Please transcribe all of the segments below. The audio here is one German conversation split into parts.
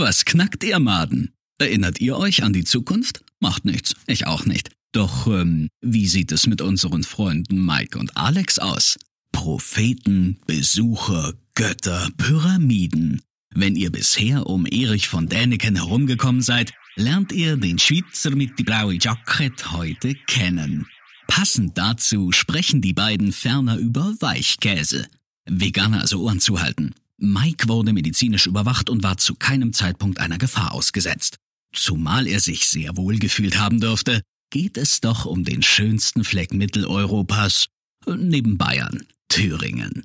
Was knackt ihr Maden? Erinnert ihr euch an die Zukunft? Macht nichts, ich auch nicht. Doch ähm, wie sieht es mit unseren Freunden Mike und Alex aus? Propheten, Besucher, Götter, Pyramiden. Wenn ihr bisher um Erich von Däniken herumgekommen seid, lernt ihr den Schweizer mit die blaue Jacket heute kennen. Passend dazu sprechen die beiden ferner über Weichkäse. Veganer also Ohren zuhalten. Mike wurde medizinisch überwacht und war zu keinem Zeitpunkt einer Gefahr ausgesetzt. Zumal er sich sehr wohl gefühlt haben dürfte, geht es doch um den schönsten Fleck Mitteleuropas, neben Bayern, Thüringen.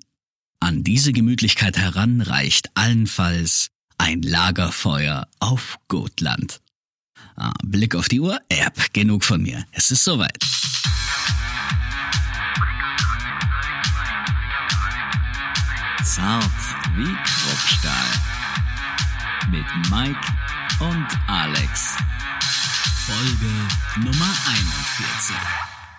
An diese Gemütlichkeit heran reicht allenfalls ein Lagerfeuer auf Gotland. Ah, Blick auf die Uhr, Erb, genug von mir. Es ist soweit. Zart wie Kruppstahl. Mit Mike und Alex. Folge Nummer 41.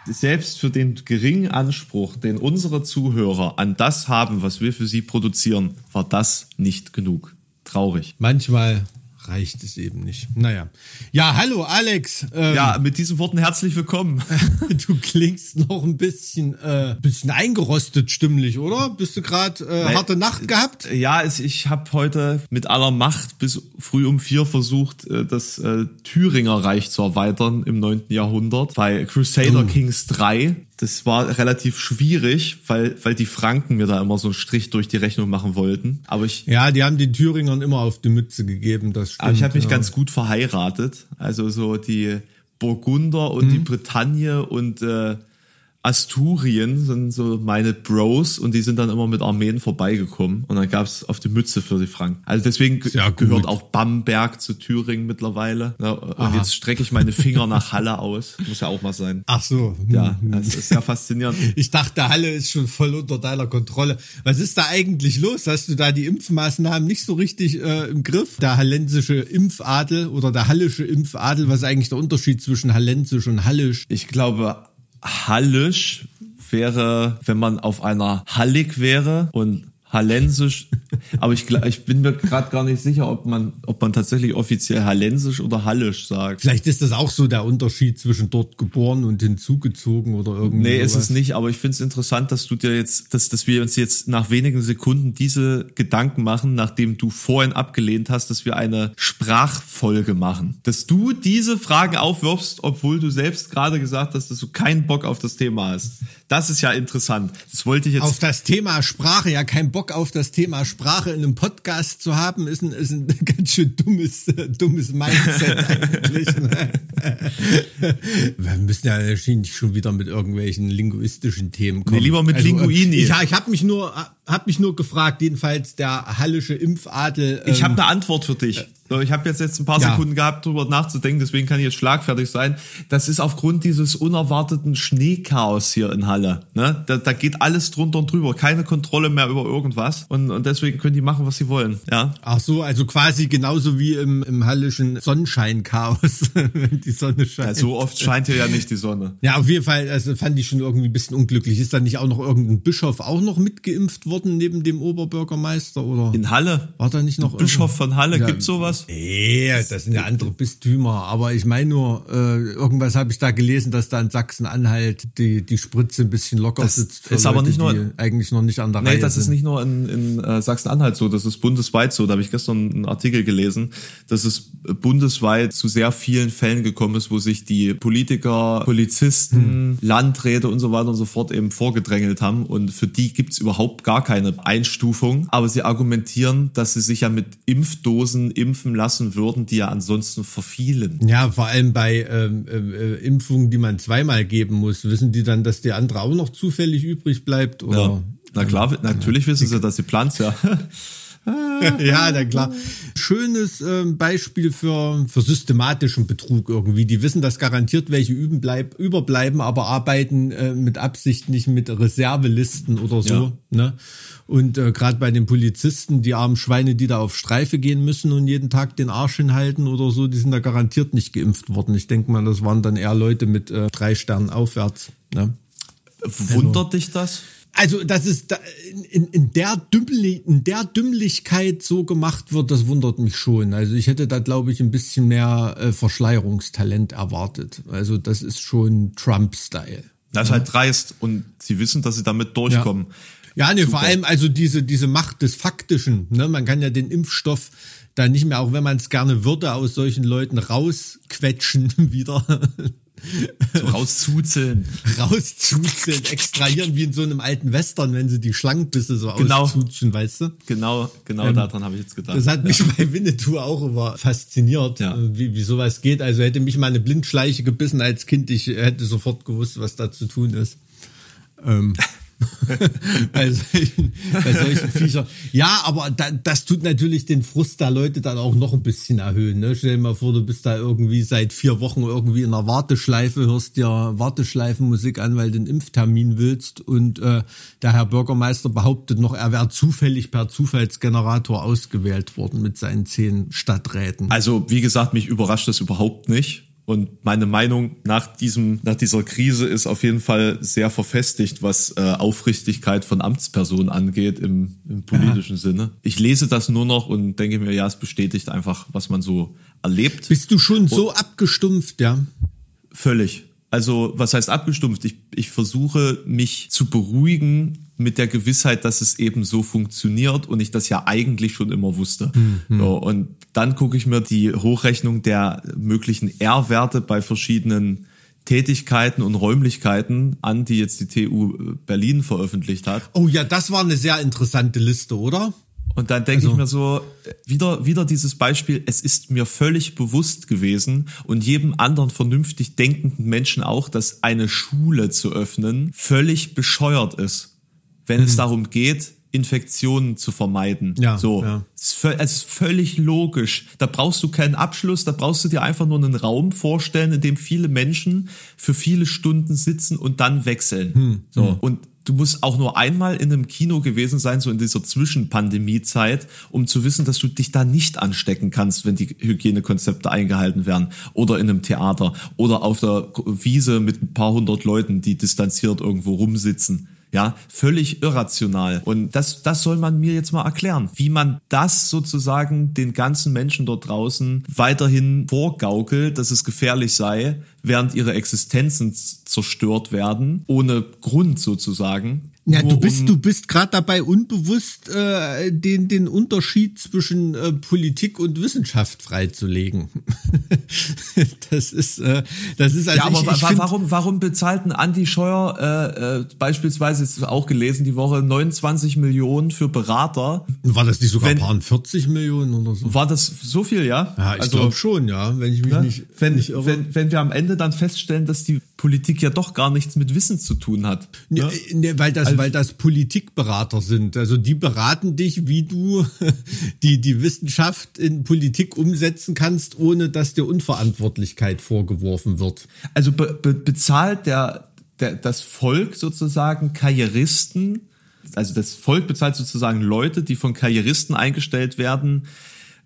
Selbst für den geringen Anspruch, den unsere Zuhörer an das haben, was wir für sie produzieren, war das nicht genug. Traurig. Manchmal reicht es eben nicht. Naja. Ja, hallo Alex. Ähm, ja, mit diesen Worten herzlich willkommen. du klingst noch ein bisschen, äh, bisschen eingerostet stimmlich, oder? Bist du gerade äh, harte Nacht gehabt? Ja, es, ich habe heute mit aller Macht bis früh um vier versucht, äh, das äh, Thüringer Reich zu erweitern im neunten Jahrhundert bei Crusader oh. Kings 3 das war relativ schwierig, weil, weil die Franken mir da immer so einen Strich durch die Rechnung machen wollten. Aber ich. Ja, die haben den Thüringern immer auf die Mütze gegeben, das stimmt, Aber ich habe mich ja. ganz gut verheiratet. Also so die Burgunder und mhm. die Bretagne und äh, Asturien sind so meine Bros und die sind dann immer mit Armeen vorbeigekommen und dann gab's auf die Mütze für die Franken. Also deswegen ja, gehört auch Bamberg zu Thüringen mittlerweile. Ja, und Aha. jetzt strecke ich meine Finger nach Halle aus. Muss ja auch mal sein. Ach so. Ja, das ist sehr faszinierend. Ich dachte, Halle ist schon voll unter deiner Kontrolle. Was ist da eigentlich los? Hast du da die Impfmaßnahmen nicht so richtig äh, im Griff? Der hallensische Impfadel oder der hallische Impfadel, was ist eigentlich der Unterschied zwischen hallensisch und hallisch? Ich glaube, Hallisch wäre, wenn man auf einer Hallig wäre. Und Hallensisch. Aber ich, ich bin mir gerade gar nicht sicher, ob man, ob man tatsächlich offiziell Hallensisch oder Hallisch sagt. Vielleicht ist das auch so der Unterschied zwischen dort geboren und hinzugezogen oder irgendwie. Nee, sowas. ist es nicht, aber ich finde es interessant, dass du dir jetzt, dass, dass wir uns jetzt nach wenigen Sekunden diese Gedanken machen, nachdem du vorhin abgelehnt hast, dass wir eine Sprachfolge machen. Dass du diese Fragen aufwirfst, obwohl du selbst gerade gesagt hast, dass du keinen Bock auf das Thema hast. Das ist ja interessant. Das wollte ich jetzt. Auf das Thema Sprache ja kein Bock auf das Thema Sprache in einem Podcast zu haben, ist ein, ist ein ganz schön dummes, dummes Mindset eigentlich. Ne? Wir müssen ja wahrscheinlich schon wieder mit irgendwelchen linguistischen Themen kommen. Nee, lieber mit also, Linguini. Ich, ich habe mich nur, hab mich nur gefragt, jedenfalls der hallische Impfadel. Ähm, ich habe eine Antwort für dich. Ich habe jetzt, jetzt ein paar ja. Sekunden gehabt, drüber nachzudenken, deswegen kann ich jetzt schlagfertig sein. Das ist aufgrund dieses unerwarteten Schneechaos hier in Halle. Ne? Da, da geht alles drunter und drüber, keine Kontrolle mehr über irgendwas. Und, und deswegen können die machen, was sie wollen. Ja. Ach so, also quasi genauso wie im, im hallischen Sonnenscheinchaos, wenn die Sonne scheint. Ja, so oft scheint hier ja nicht die Sonne. Ja, auf jeden Fall, also fand ich schon irgendwie ein bisschen unglücklich. Ist da nicht auch noch irgendein Bischof auch noch mitgeimpft worden neben dem Oberbürgermeister? oder? In Halle? War da nicht noch Bischof von Halle? Ja, Gibt's sowas? Nee, das sind ja andere Bistümer. Aber ich meine nur, äh, irgendwas habe ich da gelesen, dass da in Sachsen-Anhalt die, die Spritze ein bisschen locker das sitzt. Für ist Leute, aber nicht nur eigentlich noch nicht an der nee, Reihe. Nee, das sind. ist nicht nur in, in äh, Sachsen-Anhalt so, das ist bundesweit so. Da habe ich gestern einen Artikel gelesen, dass es bundesweit zu sehr vielen Fällen gekommen ist, wo sich die Politiker, Polizisten, hm. Landräte und so weiter und so fort eben vorgedrängelt haben. Und für die gibt's überhaupt gar keine Einstufung. Aber sie argumentieren, dass sie sich ja mit Impfdosen impfen lassen würden, die ja ansonsten verfielen. Ja, vor allem bei ähm, äh, Impfungen, die man zweimal geben muss, wissen die dann, dass die andere auch noch zufällig übrig bleibt? Oder? Ja. Na klar, natürlich wissen sie, dass sie plant ja. ja, na klar. Schönes äh, Beispiel für, für systematischen Betrug irgendwie. Die wissen, dass garantiert welche üben bleib, überbleiben, aber arbeiten äh, mit Absicht nicht mit Reservelisten oder so. Ja. Ne? Und äh, gerade bei den Polizisten, die armen Schweine, die da auf Streife gehen müssen und jeden Tag den Arsch hinhalten oder so, die sind da garantiert nicht geimpft worden. Ich denke mal, das waren dann eher Leute mit äh, drei Sternen aufwärts. Ne? Wundert also, dich das? Also, dass es da in, in, der Dümmli in der Dümmlichkeit so gemacht wird, das wundert mich schon. Also ich hätte da, glaube ich, ein bisschen mehr äh, Verschleierungstalent erwartet. Also das ist schon Trump-Style. Das ist halt dreist und sie wissen, dass sie damit durchkommen. Ja, ja nee, vor allem also diese, diese Macht des Faktischen. Ne? Man kann ja den Impfstoff da nicht mehr, auch wenn man es gerne würde, aus solchen Leuten rausquetschen wieder. So rauszuzeln. rauszuzeln, extrahieren wie in so einem alten Western, wenn sie die Schlangenbisse so genau. auszutschen, weißt du? Genau, genau ähm, daran habe ich jetzt gedacht. Das hat mich ja. bei Winnetou auch immer fasziniert, ja. Äh, wie, wie sowas geht. Also hätte mich mal eine Blindschleiche gebissen als Kind, ich hätte sofort gewusst, was da zu tun ist. Ähm. bei, solchen, bei solchen Viechern. Ja, aber da, das tut natürlich den Frust der Leute dann auch noch ein bisschen erhöhen. Ne? Stell dir mal vor, du bist da irgendwie seit vier Wochen irgendwie in einer Warteschleife, hörst dir Warteschleifenmusik an, weil du einen Impftermin willst und äh, der Herr Bürgermeister behauptet noch, er wäre zufällig per Zufallsgenerator ausgewählt worden mit seinen zehn Stadträten. Also wie gesagt, mich überrascht das überhaupt nicht und meine Meinung nach diesem, nach dieser Krise ist auf jeden Fall sehr verfestigt, was äh, Aufrichtigkeit von Amtspersonen angeht im, im politischen ja. Sinne. Ich lese das nur noch und denke mir, ja, es bestätigt einfach, was man so erlebt. Bist du schon und so abgestumpft, ja? Völlig. Also, was heißt abgestumpft? Ich, ich versuche mich zu beruhigen mit der Gewissheit, dass es eben so funktioniert und ich das ja eigentlich schon immer wusste. Mhm. So, und dann gucke ich mir die Hochrechnung der möglichen R-Werte bei verschiedenen Tätigkeiten und Räumlichkeiten an, die jetzt die TU Berlin veröffentlicht hat. Oh ja, das war eine sehr interessante Liste, oder? Und dann denke also. ich mir so, wieder, wieder dieses Beispiel, es ist mir völlig bewusst gewesen und jedem anderen vernünftig denkenden Menschen auch, dass eine Schule zu öffnen völlig bescheuert ist, wenn mhm. es darum geht, Infektionen zu vermeiden. Ja, so. Ja. Es, ist völlig logisch. Da brauchst du keinen Abschluss, da brauchst du dir einfach nur einen Raum vorstellen, in dem viele Menschen für viele Stunden sitzen und dann wechseln. Hm, so. Hm. Und du musst auch nur einmal in einem Kino gewesen sein, so in dieser Zwischenpandemie-Zeit, um zu wissen, dass du dich da nicht anstecken kannst, wenn die Hygienekonzepte eingehalten werden. Oder in einem Theater oder auf der Wiese mit ein paar hundert Leuten, die distanziert irgendwo rumsitzen. Ja, völlig irrational. Und das, das soll man mir jetzt mal erklären, wie man das sozusagen den ganzen Menschen dort draußen weiterhin vorgaukelt, dass es gefährlich sei, während ihre Existenzen zerstört werden, ohne Grund sozusagen. Ja, du bist, um, du bist gerade dabei unbewusst äh, den, den Unterschied zwischen äh, Politik und Wissenschaft freizulegen. das ist, äh, das ist also Ja, aber ich, ich warum, warum bezahlten Andi Scheuer äh, äh, beispielsweise ist auch gelesen die Woche 29 Millionen für Berater? War das nicht sogar wenn, ein paar 40 Millionen oder so? War das so viel, ja? Ja, ich also, glaube schon, ja, wenn ich mich ne? nicht, wenn, nicht irre. Wenn, wenn wir am Ende dann feststellen, dass die Politik ja doch gar nichts mit Wissen zu tun hat. Ne? Ne, weil das, also, weil das Politikberater sind. Also die beraten dich, wie du die, die Wissenschaft in Politik umsetzen kannst, ohne dass dir Unverantwortlichkeit vorgeworfen wird. Also be, be, bezahlt der, der, das Volk sozusagen Karrieristen, also das Volk bezahlt sozusagen Leute, die von Karrieristen eingestellt werden,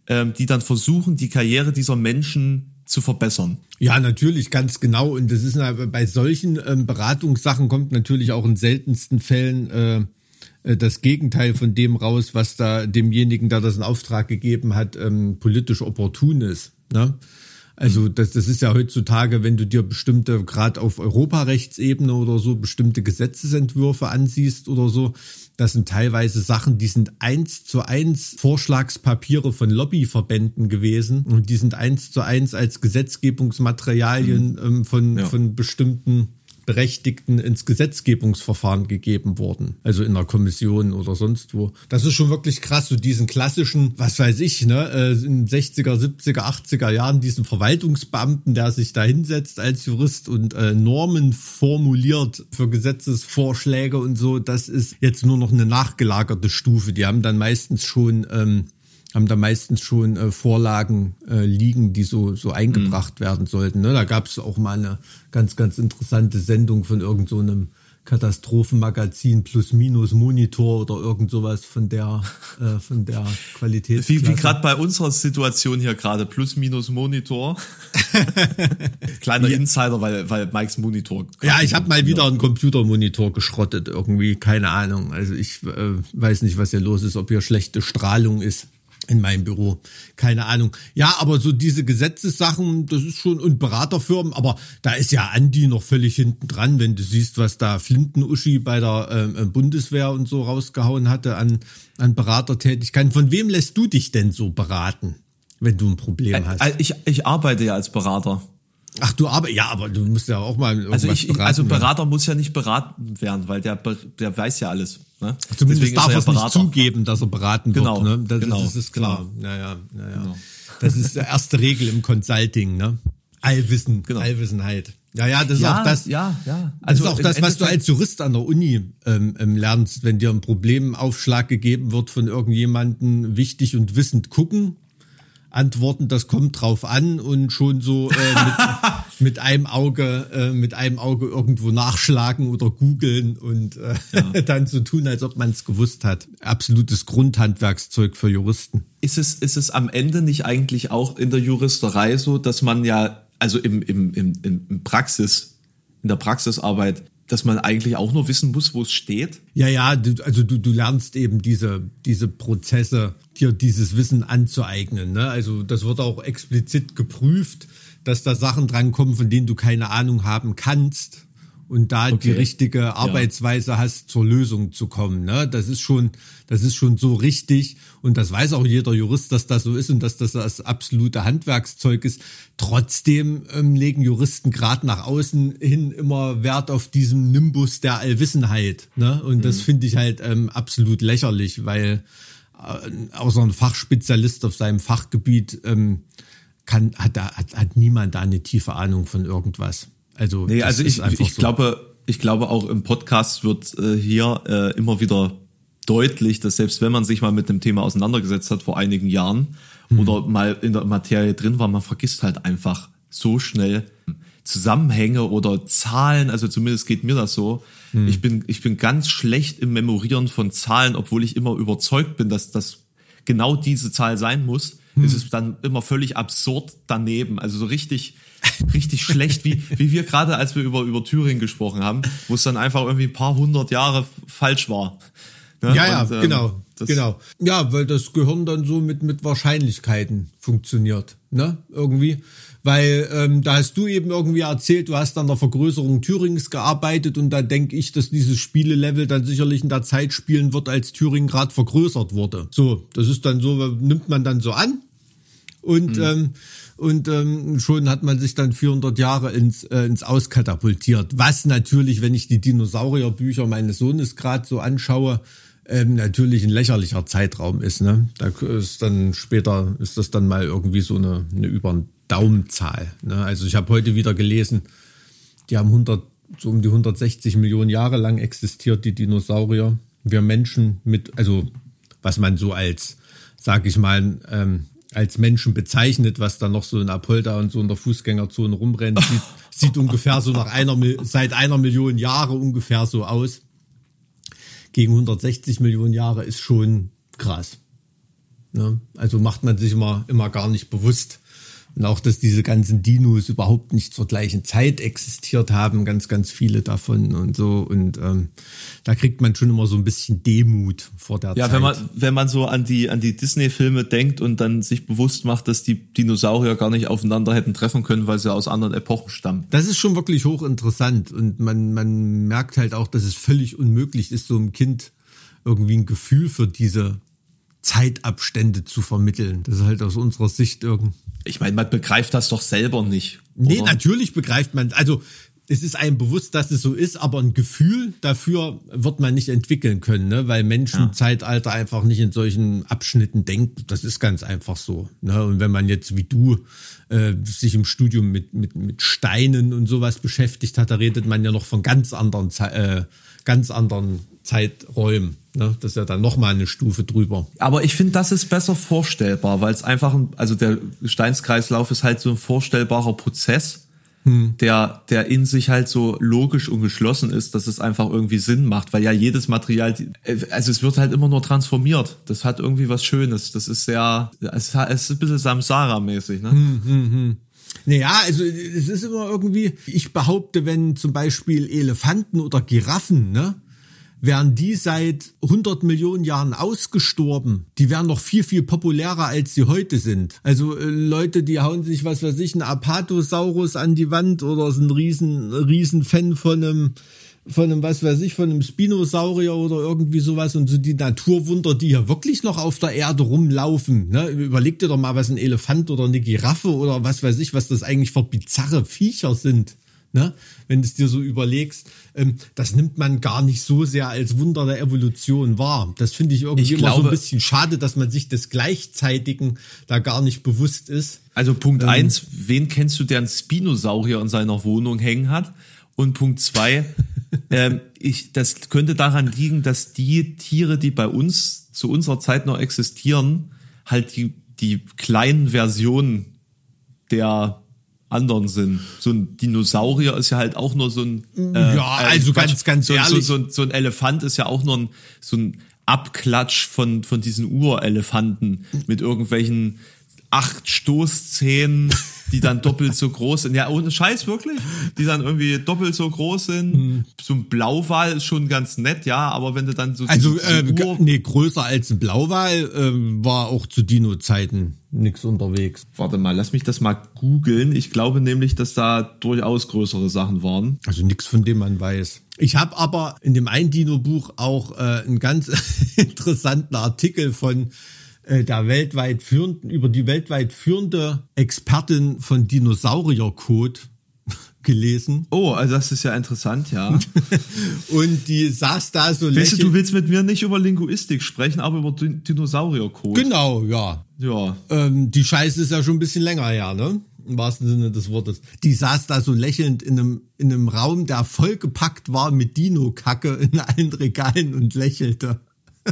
ähm, die dann versuchen, die Karriere dieser Menschen zu verbessern. Ja, natürlich, ganz genau. Und das ist bei solchen ähm, Beratungssachen kommt natürlich auch in seltensten Fällen äh, äh, das Gegenteil von dem raus, was da demjenigen, der das in Auftrag gegeben hat, ähm, politisch opportun ist. Ne? Also das, das ist ja heutzutage, wenn du dir bestimmte, gerade auf Europarechtsebene oder so, bestimmte Gesetzesentwürfe ansiehst oder so, das sind teilweise Sachen, die sind eins zu eins Vorschlagspapiere von Lobbyverbänden gewesen und die sind eins zu eins als Gesetzgebungsmaterialien mhm. ähm, von, ja. von bestimmten Berechtigten ins Gesetzgebungsverfahren gegeben worden. Also in der Kommission oder sonst wo. Das ist schon wirklich krass, so diesen klassischen, was weiß ich, ne, äh, in 60er, 70er, 80er Jahren, diesen Verwaltungsbeamten, der sich da hinsetzt als Jurist und äh, Normen formuliert für Gesetzesvorschläge und so, das ist jetzt nur noch eine nachgelagerte Stufe. Die haben dann meistens schon ähm, haben da meistens schon äh, Vorlagen äh, liegen, die so, so eingebracht mhm. werden sollten. Ne? Da gab es auch mal eine ganz, ganz interessante Sendung von irgendeinem so Katastrophenmagazin plus minus Monitor oder irgend sowas von der äh, von der Qualität. Wie, wie gerade bei unserer Situation hier gerade plus minus Monitor. Kleiner Insider, weil weil Mikes Monitor. Ja, ich habe mal wieder einen Computermonitor geschrottet irgendwie, keine Ahnung. Also ich äh, weiß nicht, was hier los ist, ob hier schlechte Strahlung ist in meinem Büro. Keine Ahnung. Ja, aber so diese Gesetzessachen, das ist schon, und Beraterfirmen, aber da ist ja Andi noch völlig hinten dran, wenn du siehst, was da Flinten-Uschi bei der äh, Bundeswehr und so rausgehauen hatte an, an Beratertätigkeiten. Von wem lässt du dich denn so beraten, wenn du ein Problem hast? Ich, ich arbeite ja als Berater. Ach du aber ja, aber du musst ja auch mal also ich, beraten also Berater werden. muss ja nicht beraten werden, weil der der weiß ja alles. Ne? Zumindest Deswegen darf er es ja nicht zugeben, dass er beraten genau, wird. Ne? Das, genau, das ist klar. Genau. Naja, naja. Genau. Das ist die erste Regel im Consulting. Ne? Allwissen, genau. Allwissenheit. Ja, ja, das ist ja, auch das. Ja, ja. Also das ist auch das, was du als Jurist an der Uni ähm, ähm, lernst, wenn dir ein Problemaufschlag gegeben wird von irgendjemanden, wichtig und wissend gucken antworten, das kommt drauf an und schon so äh, mit, mit einem Auge, äh, mit einem Auge irgendwo nachschlagen oder googeln und äh, ja. dann so tun, als ob man es gewusst hat. Absolutes Grundhandwerkszeug für Juristen. Ist es, ist es am Ende nicht eigentlich auch in der Juristerei so, dass man ja, also im, im, im, im Praxis, in der Praxisarbeit dass man eigentlich auch nur wissen muss, wo es steht? Ja, ja, du, also du, du lernst eben diese, diese Prozesse, dir dieses Wissen anzueignen. Ne? Also das wird auch explizit geprüft, dass da Sachen drankommen, von denen du keine Ahnung haben kannst und da okay. die richtige Arbeitsweise ja. hast, zur Lösung zu kommen. Ne? Das ist schon, das ist schon so richtig und das weiß auch jeder Jurist, dass das so ist und dass das das absolute Handwerkszeug ist. Trotzdem ähm, legen Juristen gerade nach außen hin immer Wert auf diesen Nimbus der Allwissenheit. Ne? Und mhm. das finde ich halt ähm, absolut lächerlich, weil äh, außer ein Fachspezialist auf seinem Fachgebiet ähm, kann, hat, da, hat, hat niemand da eine tiefe Ahnung von irgendwas. Also, nee, also ich, ich so. glaube, ich glaube auch im Podcast wird äh, hier äh, immer wieder deutlich, dass selbst wenn man sich mal mit dem Thema auseinandergesetzt hat vor einigen Jahren hm. oder mal in der Materie drin war, man vergisst halt einfach so schnell Zusammenhänge oder Zahlen, also zumindest geht mir das so. Hm. Ich bin ich bin ganz schlecht im Memorieren von Zahlen, obwohl ich immer überzeugt bin, dass das genau diese Zahl sein muss. Hm. Ist es dann immer völlig absurd daneben, also so richtig richtig schlecht, wie, wie wir gerade, als wir über, über Thüringen gesprochen haben, wo es dann einfach irgendwie ein paar hundert Jahre falsch war. Ne? Ja, ja, Und, ähm, genau. Genau. Ja, weil das Gehirn dann so mit, mit Wahrscheinlichkeiten funktioniert, ne? Irgendwie. Weil ähm, da hast du eben irgendwie erzählt, du hast an der Vergrößerung Thürings gearbeitet und da denke ich, dass dieses Spielelevel dann sicherlich in der Zeit spielen wird, als Thüringen gerade vergrößert wurde. So, das ist dann so, nimmt man dann so an und mhm. ähm, und ähm, schon hat man sich dann 400 Jahre ins, äh, ins Auskatapultiert. Was natürlich, wenn ich die Dinosaurierbücher meines Sohnes gerade so anschaue, ähm, natürlich ein lächerlicher Zeitraum ist. Ne? Da ist dann später, ist das dann mal irgendwie so eine, eine über den Daumenzahl. Ne? Also ich habe heute wieder gelesen, die haben 100, so um die 160 Millionen Jahre lang existiert, die Dinosaurier. Wir Menschen mit, also was man so als, sag ich mal, ähm, als Menschen bezeichnet, was da noch so in Apolda und so in der Fußgängerzone rumrennt, sieht, sieht ungefähr so nach einer, seit einer Million Jahre ungefähr so aus. Gegen 160 Millionen Jahre ist schon krass. Ne? Also macht man sich immer, immer gar nicht bewusst, und auch, dass diese ganzen Dinos überhaupt nicht zur gleichen Zeit existiert haben, ganz, ganz viele davon und so. Und ähm, da kriegt man schon immer so ein bisschen Demut vor der ja, Zeit. Ja, wenn man, wenn man so an die, an die Disney-Filme denkt und dann sich bewusst macht, dass die Dinosaurier gar nicht aufeinander hätten treffen können, weil sie aus anderen Epochen stammen. Das ist schon wirklich hochinteressant. Und man, man merkt halt auch, dass es völlig unmöglich ist, so einem Kind irgendwie ein Gefühl für diese Zeitabstände zu vermitteln. Das ist halt aus unserer Sicht irgendwie. Ich meine, man begreift das doch selber nicht. Oder? Nee, natürlich begreift man. Also es ist einem bewusst, dass es so ist, aber ein Gefühl dafür wird man nicht entwickeln können, ne? weil Menschen ja. Zeitalter einfach nicht in solchen Abschnitten denken. Das ist ganz einfach so. Ne? Und wenn man jetzt wie du äh, sich im Studium mit, mit, mit Steinen und sowas beschäftigt hat, da redet man ja noch von ganz anderen, äh, ganz anderen Zeiträumen. Ne? Das ist ja dann nochmal eine Stufe drüber. Aber ich finde, das ist besser vorstellbar, weil es einfach, ein, also der Steinskreislauf ist halt so ein vorstellbarer Prozess. der, der in sich halt so logisch und geschlossen ist, dass es einfach irgendwie Sinn macht, weil ja jedes Material, also es wird halt immer nur transformiert. Das hat irgendwie was Schönes. Das ist sehr, es ist ein bisschen Samsara-mäßig, ne? Hm, hm, hm. Naja, also es ist immer irgendwie, ich behaupte, wenn zum Beispiel Elefanten oder Giraffen, ne, wären die seit 100 Millionen Jahren ausgestorben. Die wären noch viel, viel populärer, als sie heute sind. Also äh, Leute, die hauen sich, was weiß ich, ein Apatosaurus an die Wand oder sind riesen, riesen Fan von einem von einem, was weiß ich, von einem Spinosaurier oder irgendwie sowas und so die Naturwunder, die hier wirklich noch auf der Erde rumlaufen. Ne? Überleg dir doch mal, was ein Elefant oder eine Giraffe oder was weiß ich, was das eigentlich für bizarre Viecher sind. Ne? Wenn du es dir so überlegst, ähm, das nimmt man gar nicht so sehr als Wunder der Evolution wahr. Das finde ich irgendwie ich immer so ein bisschen schade, dass man sich des Gleichzeitigen da gar nicht bewusst ist. Also Punkt ähm, eins, wen kennst du, der einen Spinosaurier in seiner Wohnung hängen hat? Und Punkt zwei, ähm, ich, das könnte daran liegen, dass die Tiere, die bei uns zu unserer Zeit noch existieren, halt die, die kleinen Versionen der anderen sind. So ein Dinosaurier ist ja halt auch nur so ein äh, ja, äh, also Quatsch, ganz ganz so, ehrlich, so, so, so, ein Elefant ist ja auch nur ein so ein Abklatsch von von diesen Urelefanten mit irgendwelchen acht Stoßzähnen, die dann doppelt so groß sind. Ja, ohne Scheiß wirklich, die dann irgendwie doppelt so groß sind. Mhm. So ein Blauwal ist schon ganz nett, ja, aber wenn du dann so also äh, nee größer als ein Blauwal äh, war auch zu Dino-Zeiten nix unterwegs. Warte mal, lass mich das mal googeln. Ich glaube nämlich, dass da durchaus größere Sachen waren. Also nix von dem man weiß. Ich habe aber in dem ein Dino-Buch auch äh, einen ganz interessanten Artikel von äh, der weltweit führenden, über die weltweit führende Expertin von Dinosauriercode gelesen. Oh, also das ist ja interessant, ja. und die saß da so Weißt du, du willst mit mir nicht über Linguistik sprechen, aber über Dinosauriercode. Genau, ja. Ja. Ähm, die Scheiße ist ja schon ein bisschen länger her, ne? Im wahrsten Sinne des Wortes. Die saß da so lächelnd in einem, in einem Raum, der vollgepackt war mit Dino-Kacke in allen Regalen und lächelte.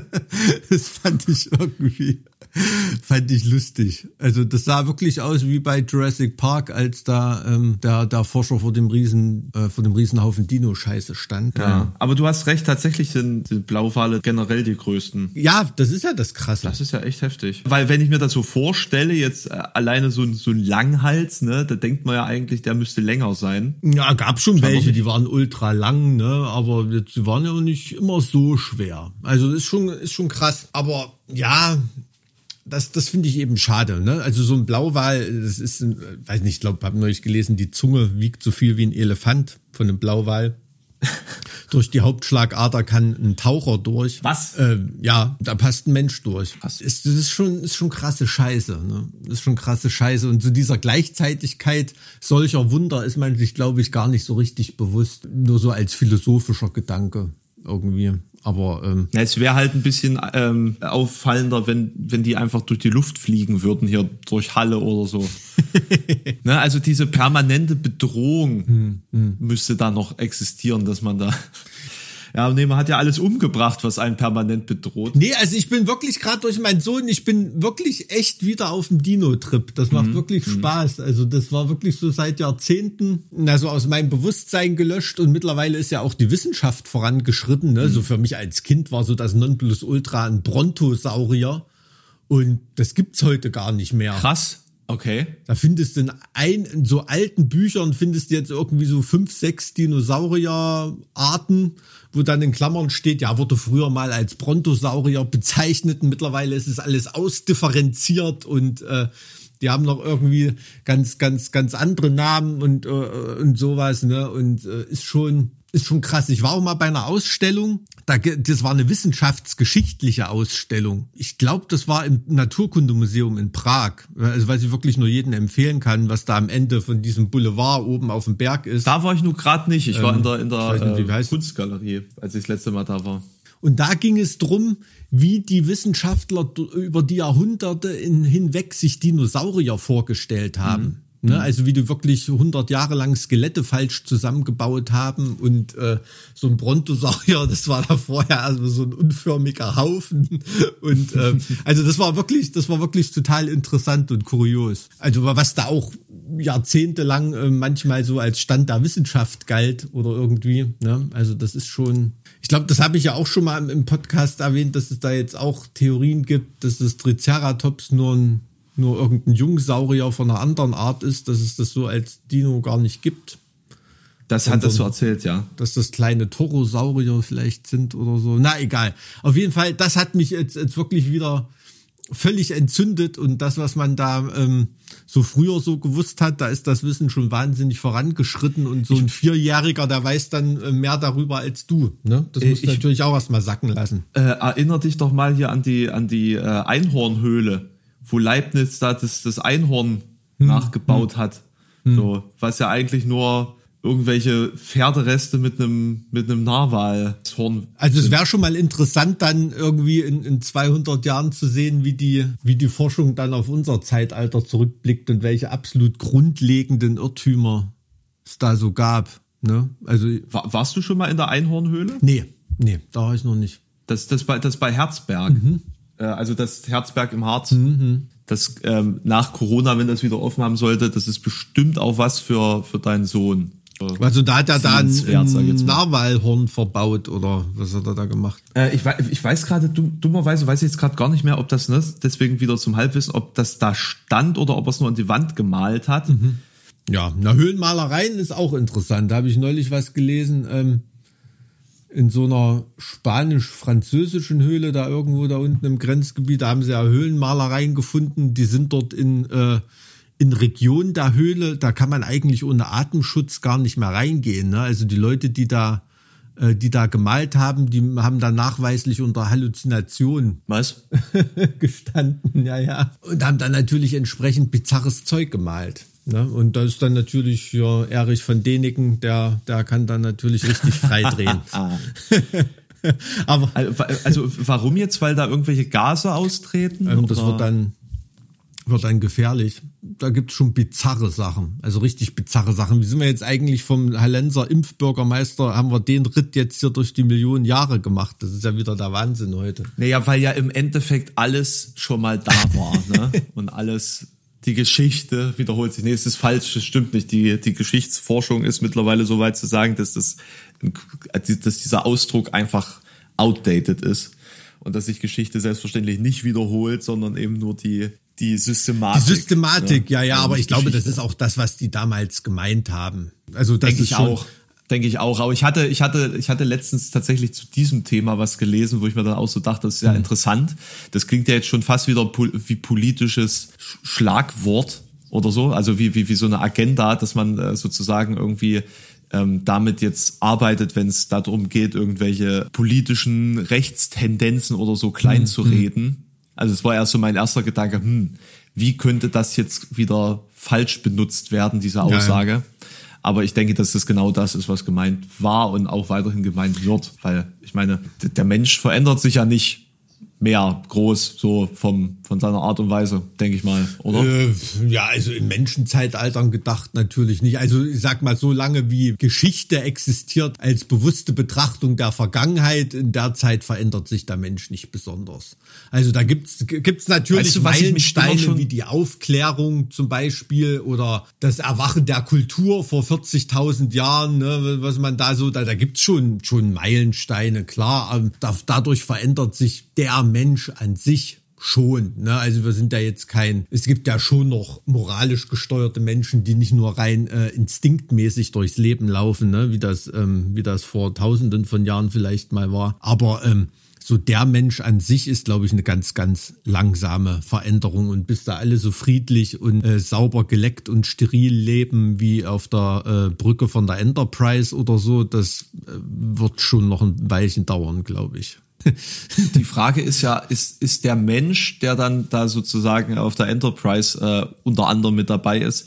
das fand ich irgendwie, fand ich lustig. Also das sah wirklich aus wie bei Jurassic Park, als da ähm, der, der Forscher vor dem Riesen, äh, vor dem Riesenhaufen Dino-Scheiße stand. Ja, ja, aber du hast recht, tatsächlich sind, sind Blauwale generell die größten. Ja, das ist ja das Krasse. Das ist ja echt heftig. Weil wenn ich mir das so vorstelle, jetzt äh, alleine so ein, so ein Langhals, ne, da denkt man ja eigentlich, der müsste länger sein. Ja, gab schon welche, die waren ultra lang, ne, aber jetzt, die waren ja nicht immer so schwer. Also das ist schon ist schon krass. Aber ja, das, das finde ich eben schade. Ne? Also so ein Blauwal, das ist, weiß nicht, ich glaube, habe neulich gelesen, die Zunge wiegt so viel wie ein Elefant von einem Blauwal. durch die Hauptschlagader kann ein Taucher durch. Was? Äh, ja, da passt ein Mensch durch. Was? Ist, das ist schon, ist schon krasse Scheiße. Ne? Das ist schon krasse Scheiße. Und zu dieser Gleichzeitigkeit solcher Wunder ist man sich, glaube ich, gar nicht so richtig bewusst. Nur so als philosophischer Gedanke irgendwie. Aber ähm, ja, es wäre halt ein bisschen ähm, auffallender, wenn, wenn die einfach durch die Luft fliegen würden, hier durch Halle oder so. ne, also diese permanente Bedrohung hm, hm. müsste da noch existieren, dass man da. Ja, nee, man hat ja alles umgebracht, was einen permanent bedroht. Nee, also ich bin wirklich gerade durch meinen Sohn, ich bin wirklich echt wieder auf dem Dino-Trip. Das macht mhm. wirklich mhm. Spaß. Also das war wirklich so seit Jahrzehnten, also aus meinem Bewusstsein gelöscht und mittlerweile ist ja auch die Wissenschaft vorangeschritten. Ne? Mhm. So für mich als Kind war so das Nonplusultra ein Brontosaurier und das gibt's heute gar nicht mehr. Krass. Okay. Da findest du in, ein, in so alten Büchern findest du jetzt irgendwie so fünf, sechs Dinosaurierarten, wo dann in Klammern steht, ja, wurde früher mal als Brontosaurier bezeichnet und mittlerweile ist es alles ausdifferenziert und äh, die haben noch irgendwie ganz, ganz, ganz andere Namen und, äh, und sowas, ne? Und äh, ist schon, ist schon krass. Ich war auch mal bei einer Ausstellung, da, das war eine wissenschaftsgeschichtliche Ausstellung. Ich glaube, das war im Naturkundemuseum in Prag. Also weil ich wirklich nur jedem empfehlen kann, was da am Ende von diesem Boulevard oben auf dem Berg ist. Da war ich nur gerade nicht. Ich war ähm, in der, in der nicht, äh, Kunstgalerie, als ich das letzte Mal da war. Und da ging es drum, wie die Wissenschaftler über die Jahrhunderte hinweg sich Dinosaurier vorgestellt haben. Mhm. Ne? Mhm. Also wie die wirklich 100 Jahre lang Skelette falsch zusammengebaut haben und äh, so ein Brontosaurier, das war da vorher also so ein unförmiger Haufen und äh, also das war wirklich, das war wirklich total interessant und kurios. Also was da auch jahrzehntelang äh, manchmal so als Stand der Wissenschaft galt oder irgendwie. Ne? Also das ist schon, ich glaube, das habe ich ja auch schon mal im Podcast erwähnt, dass es da jetzt auch Theorien gibt, dass das Triceratops nur ein nur irgendein Jungsaurier von einer anderen Art ist, dass es das so als Dino gar nicht gibt. Das hat das so erzählt, ja. Dass das kleine Torosaurier vielleicht sind oder so. Na, egal. Auf jeden Fall, das hat mich jetzt, jetzt wirklich wieder völlig entzündet und das, was man da ähm, so früher so gewusst hat, da ist das Wissen schon wahnsinnig vorangeschritten und so ein Vierjähriger, der weiß dann äh, mehr darüber als du. Ne? Das muss natürlich auch erstmal sacken lassen. Äh, erinner dich doch mal hier an die, an die äh, Einhornhöhle, wo Leibniz da das, das Einhorn hm. nachgebaut hm. hat. So, was ja eigentlich nur irgendwelche Pferdereste mit einem mit einem Narwalhorn. Also es wäre schon mal interessant, dann irgendwie in, in 200 Jahren zu sehen, wie die wie die Forschung dann auf unser Zeitalter zurückblickt und welche absolut grundlegenden Irrtümer es da so gab. Ne? Also War, warst du schon mal in der Einhornhöhle? Nee, nee, da war ich noch nicht. Das das bei das bei Herzberg. Mhm. Äh, also das Herzberg im Harz. Mhm. Das ähm, nach Corona, wenn das wieder offen haben sollte, das ist bestimmt auch was für für deinen Sohn. Also da hat er da ein, ein Narwalhorn verbaut oder was hat er da gemacht? Äh, ich, weiß, ich weiß gerade, dummerweise weiß ich jetzt gerade gar nicht mehr, ob das, ne, deswegen wieder zum Halbwissen, ob das da stand oder ob er es nur an die Wand gemalt hat. Mhm. Ja, na Höhlenmalereien ist auch interessant. Da habe ich neulich was gelesen. Ähm, in so einer spanisch-französischen Höhle da irgendwo da unten im Grenzgebiet, da haben sie ja Höhlenmalereien gefunden. Die sind dort in äh, in Regionen der Höhle, da kann man eigentlich ohne Atemschutz gar nicht mehr reingehen. Ne? Also die Leute, die da, äh, die da gemalt haben, die haben da nachweislich unter Halluzination Was? gestanden, ja, ja. Und haben dann natürlich entsprechend bizarres Zeug gemalt. Ne? Und da ist dann natürlich ja, Erich von Deniken, der, der kann dann natürlich richtig freidrehen. Aber also, also warum jetzt? Weil da irgendwelche Gase austreten? Ähm, das wird dann wird dann gefährlich. Da gibt's schon bizarre Sachen, also richtig bizarre Sachen. Wie sind wir jetzt eigentlich vom Hallenser Impfbürgermeister, haben wir den Ritt jetzt hier durch die Millionen Jahre gemacht? Das ist ja wieder der Wahnsinn heute. Naja, weil ja im Endeffekt alles schon mal da war ne? und alles die Geschichte wiederholt sich. Nee, es ist falsch, das stimmt nicht. Die, die Geschichtsforschung ist mittlerweile so weit zu sagen, dass, das, dass dieser Ausdruck einfach outdated ist und dass sich Geschichte selbstverständlich nicht wiederholt, sondern eben nur die, die Systematik. Die Systematik, ja, ja, ja aber ich glaube, das ist auch das, was die damals gemeint haben. Also das denke ist ich auch. Denke ich auch. Aber ich hatte, ich hatte, ich hatte letztens tatsächlich zu diesem Thema was gelesen, wo ich mir dann auch so dachte, das ist ja mhm. interessant. Das klingt ja jetzt schon fast wieder wie politisches Schlagwort oder so. Also wie, wie, wie so eine Agenda, dass man äh, sozusagen irgendwie ähm, damit jetzt arbeitet, wenn es darum geht, irgendwelche politischen Rechtstendenzen oder so klein mhm. zu reden. Also es war erst so mein erster Gedanke, hm, wie könnte das jetzt wieder falsch benutzt werden, diese Aussage. Ja, ja. Aber ich denke, dass das genau das ist, was gemeint war und auch weiterhin gemeint wird, weil ich meine, der Mensch verändert sich ja nicht mehr groß, so vom, von seiner Art und Weise, denke ich mal, oder? Äh, ja, also in Menschenzeitaltern gedacht natürlich nicht. Also ich sag mal, so lange wie Geschichte existiert als bewusste Betrachtung der Vergangenheit, in der Zeit verändert sich der Mensch nicht besonders. Also da gibt's gibt's natürlich weißt du, Meilensteine wie die Aufklärung zum Beispiel oder das Erwachen der Kultur vor 40.000 Jahren, ne, was man da so, da, da gibt's schon, schon Meilensteine, klar. Ähm, dadurch verändert sich der Mensch an sich schon. Ne? Also wir sind da jetzt kein, es gibt ja schon noch moralisch gesteuerte Menschen, die nicht nur rein äh, instinktmäßig durchs Leben laufen, ne? wie, das, ähm, wie das vor tausenden von Jahren vielleicht mal war. Aber ähm, so der Mensch an sich ist, glaube ich, eine ganz, ganz langsame Veränderung. Und bis da alle so friedlich und äh, sauber geleckt und steril leben wie auf der äh, Brücke von der Enterprise oder so, das äh, wird schon noch ein Weilchen dauern, glaube ich. Die Frage ist ja, ist, ist der Mensch, der dann da sozusagen auf der Enterprise äh, unter anderem mit dabei ist,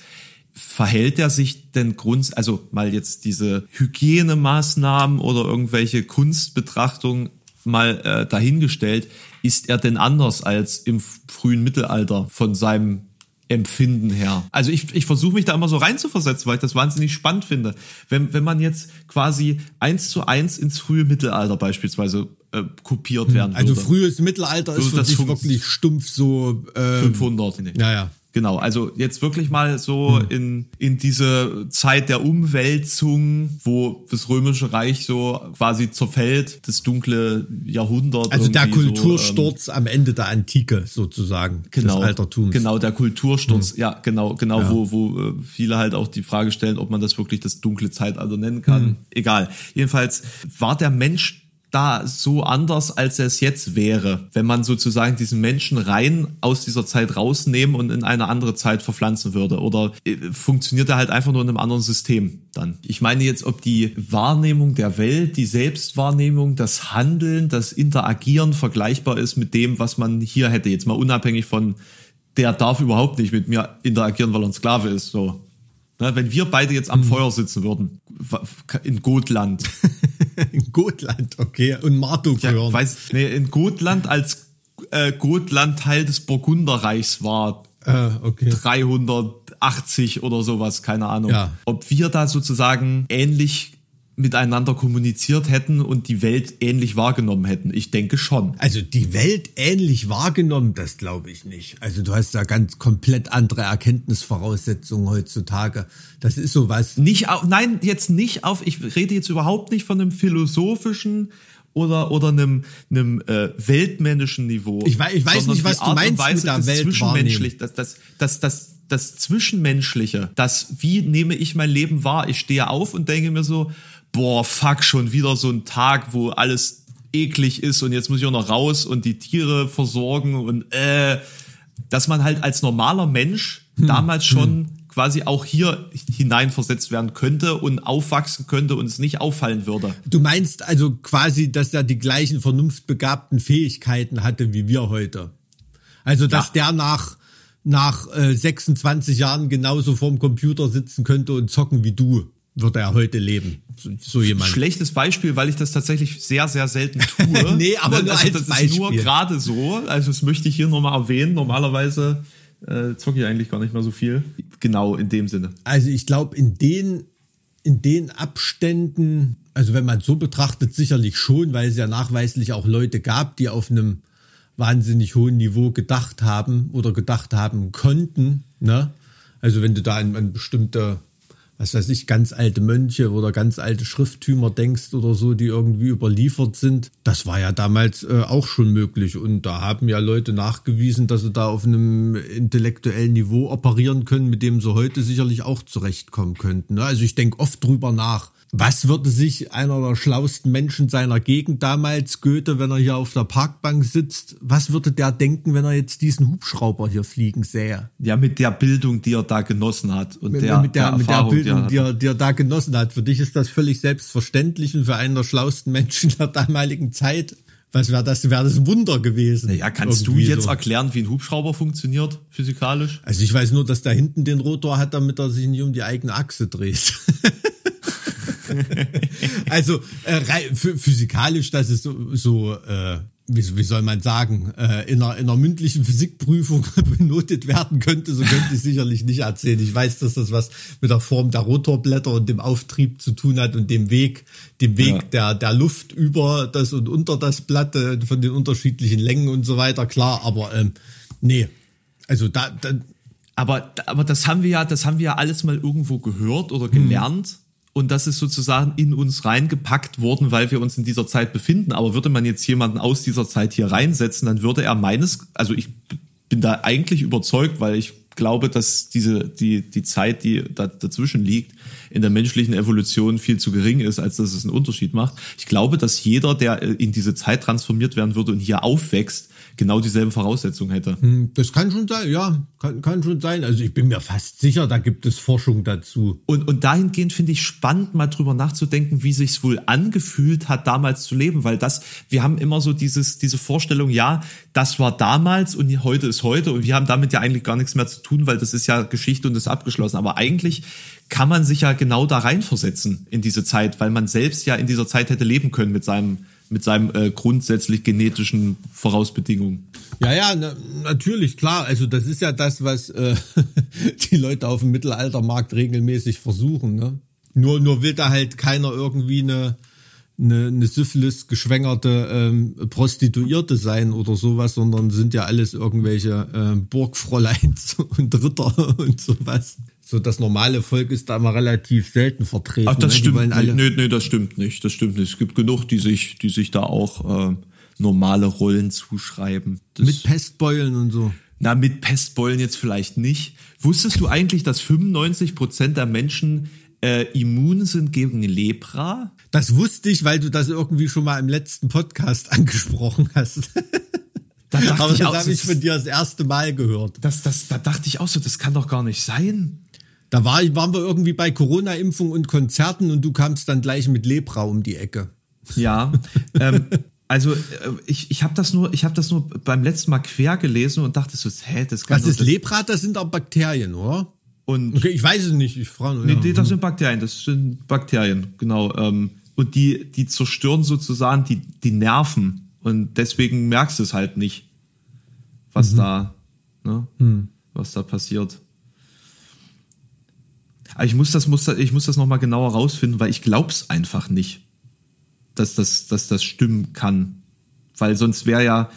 verhält er sich denn grunds, also mal jetzt diese Hygienemaßnahmen oder irgendwelche Kunstbetrachtungen mal äh, dahingestellt, ist er denn anders als im frühen Mittelalter von seinem Empfinden her. Also ich, ich versuche mich da immer so reinzuversetzen, weil ich das wahnsinnig spannend finde. Wenn, wenn man jetzt quasi eins zu eins ins frühe Mittelalter beispielsweise äh, kopiert hm, werden also würde. Also frühes Mittelalter ist für dich wirklich stumpf so ähm, 500. Ja, ja. Genau, also jetzt wirklich mal so hm. in, in diese Zeit der Umwälzung, wo das Römische Reich so quasi zerfällt, das dunkle Jahrhundert. Also der Kultursturz so, ähm, am Ende der Antike sozusagen, genau, des Altertums. Genau, der Kultursturz, hm. ja, genau, genau, ja. wo, wo äh, viele halt auch die Frage stellen, ob man das wirklich das dunkle Zeitalter nennen kann. Hm. Egal. Jedenfalls war der Mensch da so anders, als er es jetzt wäre, wenn man sozusagen diesen Menschen rein aus dieser Zeit rausnehmen und in eine andere Zeit verpflanzen würde? Oder äh, funktioniert er halt einfach nur in einem anderen System dann? Ich meine jetzt, ob die Wahrnehmung der Welt, die Selbstwahrnehmung, das Handeln, das Interagieren vergleichbar ist mit dem, was man hier hätte. Jetzt mal unabhängig von, der darf überhaupt nicht mit mir interagieren, weil er ein Sklave ist. So, Ne, wenn wir beide jetzt am mhm. Feuer sitzen würden, in Gotland. in Gotland, okay. Und Martuk ja, weiß, nee, in Gotland als äh, Gotland Teil des Burgunderreichs war. Äh, okay. 380 oder sowas, keine Ahnung. Ja. Ob wir da sozusagen ähnlich miteinander kommuniziert hätten und die Welt ähnlich wahrgenommen hätten. Ich denke schon. Also die Welt ähnlich wahrgenommen, das glaube ich nicht. Also du hast da ganz komplett andere Erkenntnisvoraussetzungen heutzutage. Das ist sowas. Nicht auf, nein, jetzt nicht auf, ich rede jetzt überhaupt nicht von einem philosophischen oder oder einem einem äh, weltmännischen Niveau. Ich weiß, ich weiß nicht, was du meinst Weise, mit der Welt zwischenmenschlich, das, das, das, das, das Zwischenmenschliche, das, wie nehme ich mein Leben wahr? Ich stehe auf und denke mir so, boah, fuck, schon wieder so ein Tag, wo alles eklig ist und jetzt muss ich auch noch raus und die Tiere versorgen und äh, dass man halt als normaler Mensch hm. damals schon hm. quasi auch hier hineinversetzt werden könnte und aufwachsen könnte und es nicht auffallen würde. Du meinst also quasi, dass er die gleichen vernunftbegabten Fähigkeiten hatte wie wir heute. Also dass ja. der nach nach äh, 26 Jahren genauso vorm Computer sitzen könnte und zocken wie du wird er heute leben. So, so jemand. Schlechtes Beispiel, weil ich das tatsächlich sehr, sehr selten tue. nee, aber nur also, als das Beispiel. ist nur gerade so. Also das möchte ich hier nochmal erwähnen. Normalerweise äh, zocke ich eigentlich gar nicht mehr so viel. Genau in dem Sinne. Also ich glaube, in den, in den Abständen, also wenn man so betrachtet, sicherlich schon, weil es ja nachweislich auch Leute gab, die auf einem wahnsinnig hohen Niveau gedacht haben oder gedacht haben konnten. Ne? Also wenn du da an, an bestimmte was weiß ich, ganz alte Mönche oder ganz alte Schrifttümer denkst oder so, die irgendwie überliefert sind. Das war ja damals äh, auch schon möglich. Und da haben ja Leute nachgewiesen, dass sie da auf einem intellektuellen Niveau operieren können, mit dem sie heute sicherlich auch zurechtkommen könnten. Ne? Also ich denke oft drüber nach was würde sich einer der schlauesten Menschen seiner Gegend damals, Goethe, wenn er hier auf der Parkbank sitzt, was würde der denken, wenn er jetzt diesen Hubschrauber hier fliegen sähe? Ja, mit der Bildung, die er da genossen hat. Und mit, der, mit der, der mit der Bildung, die er, die er da genossen hat. Für dich ist das völlig selbstverständlich und für einen der schlauesten Menschen der damaligen Zeit was wäre das? Wäre das ein Wunder gewesen? Ja, kannst du jetzt so. erklären, wie ein Hubschrauber funktioniert, physikalisch? Also ich weiß nur, dass da hinten den Rotor hat, damit er sich nicht um die eigene Achse dreht. also äh, physikalisch, das ist so, so äh, wie, wie soll man sagen, äh, in, einer, in einer mündlichen Physikprüfung benotet werden könnte, so könnte ich sicherlich nicht erzählen. Ich weiß, dass das was mit der Form der Rotorblätter und dem Auftrieb zu tun hat und dem Weg, dem Weg ja. der, der Luft über das und unter das Blatt äh, von den unterschiedlichen Längen und so weiter, klar, aber ähm, nee. Also da, da aber, aber das haben wir ja, das haben wir ja alles mal irgendwo gehört oder gelernt. Hm und das ist sozusagen in uns reingepackt worden, weil wir uns in dieser Zeit befinden. Aber würde man jetzt jemanden aus dieser Zeit hier reinsetzen, dann würde er meines, also ich bin da eigentlich überzeugt, weil ich glaube, dass diese, die, die Zeit, die da, dazwischen liegt, in der menschlichen Evolution viel zu gering ist, als dass es einen Unterschied macht. Ich glaube, dass jeder, der in diese Zeit transformiert werden würde und hier aufwächst, genau dieselben Voraussetzungen hätte. Hm, das kann schon sein, ja, kann, kann schon sein. Also ich bin mir fast sicher, da gibt es Forschung dazu. Und, und dahingehend finde ich spannend, mal drüber nachzudenken, wie sich's wohl angefühlt hat, damals zu leben, weil das, wir haben immer so dieses, diese Vorstellung, ja, das war damals und heute ist heute und wir haben damit ja eigentlich gar nichts mehr zu tun, weil das ist ja Geschichte und ist abgeschlossen. Aber eigentlich kann man sich ja genau da reinversetzen in diese Zeit, weil man selbst ja in dieser Zeit hätte leben können mit seinem mit seinem äh, grundsätzlich genetischen Vorausbedingungen. Ja, ja, na, natürlich, klar. Also das ist ja das, was äh, die Leute auf dem Mittelaltermarkt regelmäßig versuchen. Ne? Nur, nur will da halt keiner irgendwie eine, eine, eine Syphilis geschwängerte ähm, Prostituierte sein oder sowas, sondern sind ja alles irgendwelche äh, Burgfräuleins und Ritter und sowas. So das normale Volk ist da immer relativ selten vertreten. Ach, das ne? stimmt. Alle nee, nee, das stimmt nicht. Das stimmt nicht. Es gibt genug, die sich, die sich da auch äh, normale Rollen zuschreiben. Das mit Pestbeulen und so. Na, mit Pestbeulen jetzt vielleicht nicht. Wusstest du eigentlich, dass 95 Prozent der Menschen äh, immun sind gegen Lepra? Das wusste ich, weil du das irgendwie schon mal im letzten Podcast angesprochen hast. Da dachte Aber ich das habe ich von dir das erste Mal gehört. Das, das, da dachte ich auch so, das kann doch gar nicht sein. Da war, waren wir irgendwie bei Corona-Impfung und Konzerten und du kamst dann gleich mit Lepra um die Ecke. Ja, ähm, also äh, ich, ich habe das nur, ich habe das nur beim letzten Mal quer gelesen und dachte so, hä, das kann Was ist das Lepra? Das sind auch Bakterien, oder? Und okay, ich weiß es nicht. Ich frage. Nee, ja. das sind Bakterien. Das sind Bakterien, genau. Ähm, und die, die zerstören sozusagen die, die Nerven. Und deswegen merkst du es halt nicht, was mhm. da, ne, mhm. was da passiert. Aber ich muss das, muss, ich muss das nochmal genauer rausfinden, weil ich glaub's einfach nicht, dass das, dass das stimmen kann. Weil sonst wäre ja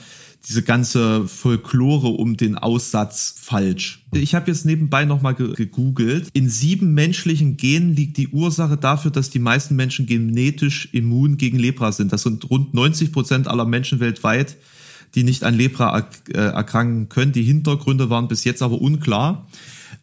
diese ganze Folklore um den Aussatz falsch. Ich habe jetzt nebenbei nochmal gegoogelt. In sieben menschlichen Genen liegt die Ursache dafür, dass die meisten Menschen genetisch immun gegen Lepra sind. Das sind rund 90 Prozent aller Menschen weltweit, die nicht an Lepra äh, erkranken können. Die Hintergründe waren bis jetzt aber unklar.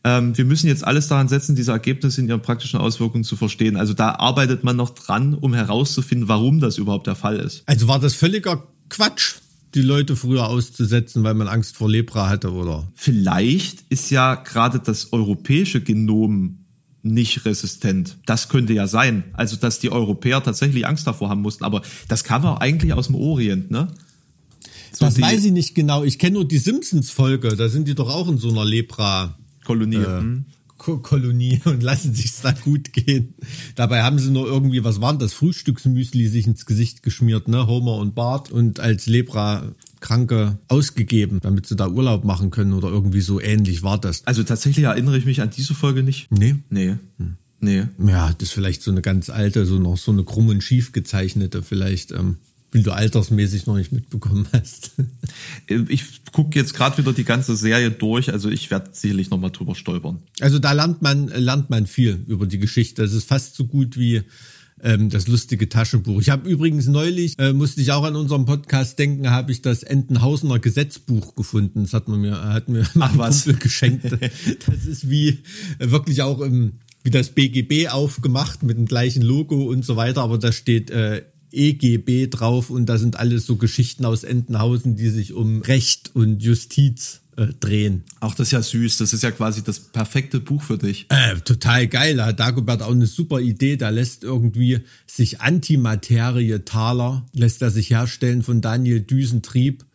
Ähm, wir müssen jetzt alles daran setzen, diese Ergebnisse in ihren praktischen Auswirkungen zu verstehen. Also da arbeitet man noch dran, um herauszufinden, warum das überhaupt der Fall ist. Also war das völliger Quatsch, die Leute früher auszusetzen, weil man Angst vor Lepra hatte, oder? Vielleicht ist ja gerade das europäische Genom nicht resistent. Das könnte ja sein. Also, dass die Europäer tatsächlich Angst davor haben mussten. Aber das kam auch eigentlich aus dem Orient, ne? So das weiß ich nicht genau. Ich kenne nur die Simpsons-Folge. Da sind die doch auch in so einer Lepra. Kolonie. Äh, hm. Kolonie und lassen sich's da gut gehen. Dabei haben sie nur irgendwie, was waren das, Frühstücksmüsli sich ins Gesicht geschmiert, ne, Homer und Bart und als Lepra-Kranke ausgegeben, damit sie da Urlaub machen können oder irgendwie so ähnlich war das. Also tatsächlich erinnere ich mich an diese Folge nicht. Nee? Nee. Hm. Nee. Ja, das ist vielleicht so eine ganz alte, so noch so eine krumm und schief gezeichnete vielleicht. Ähm, wenn du altersmäßig noch nicht mitbekommen hast. Ich gucke jetzt gerade wieder die ganze Serie durch, also ich werde sicherlich nochmal drüber stolpern. Also da lernt man, lernt man viel über die Geschichte. Das ist fast so gut wie ähm, das lustige Taschenbuch. Ich habe übrigens neulich, äh, musste ich auch an unserem Podcast denken, habe ich das Entenhausener Gesetzbuch gefunden. Das hat man mir, hat mir Ach, was? geschenkt. Das ist wie äh, wirklich auch im wie das BGB aufgemacht mit dem gleichen Logo und so weiter, aber da steht äh, EGB drauf und da sind alles so Geschichten aus Entenhausen, die sich um Recht und Justiz äh, drehen. Auch das ist ja süß. Das ist ja quasi das perfekte Buch für dich. Äh, total geil. Da hat Dagobert auch eine super Idee. Da lässt irgendwie sich Antimaterie-Taler, lässt er sich herstellen von Daniel Düsentrieb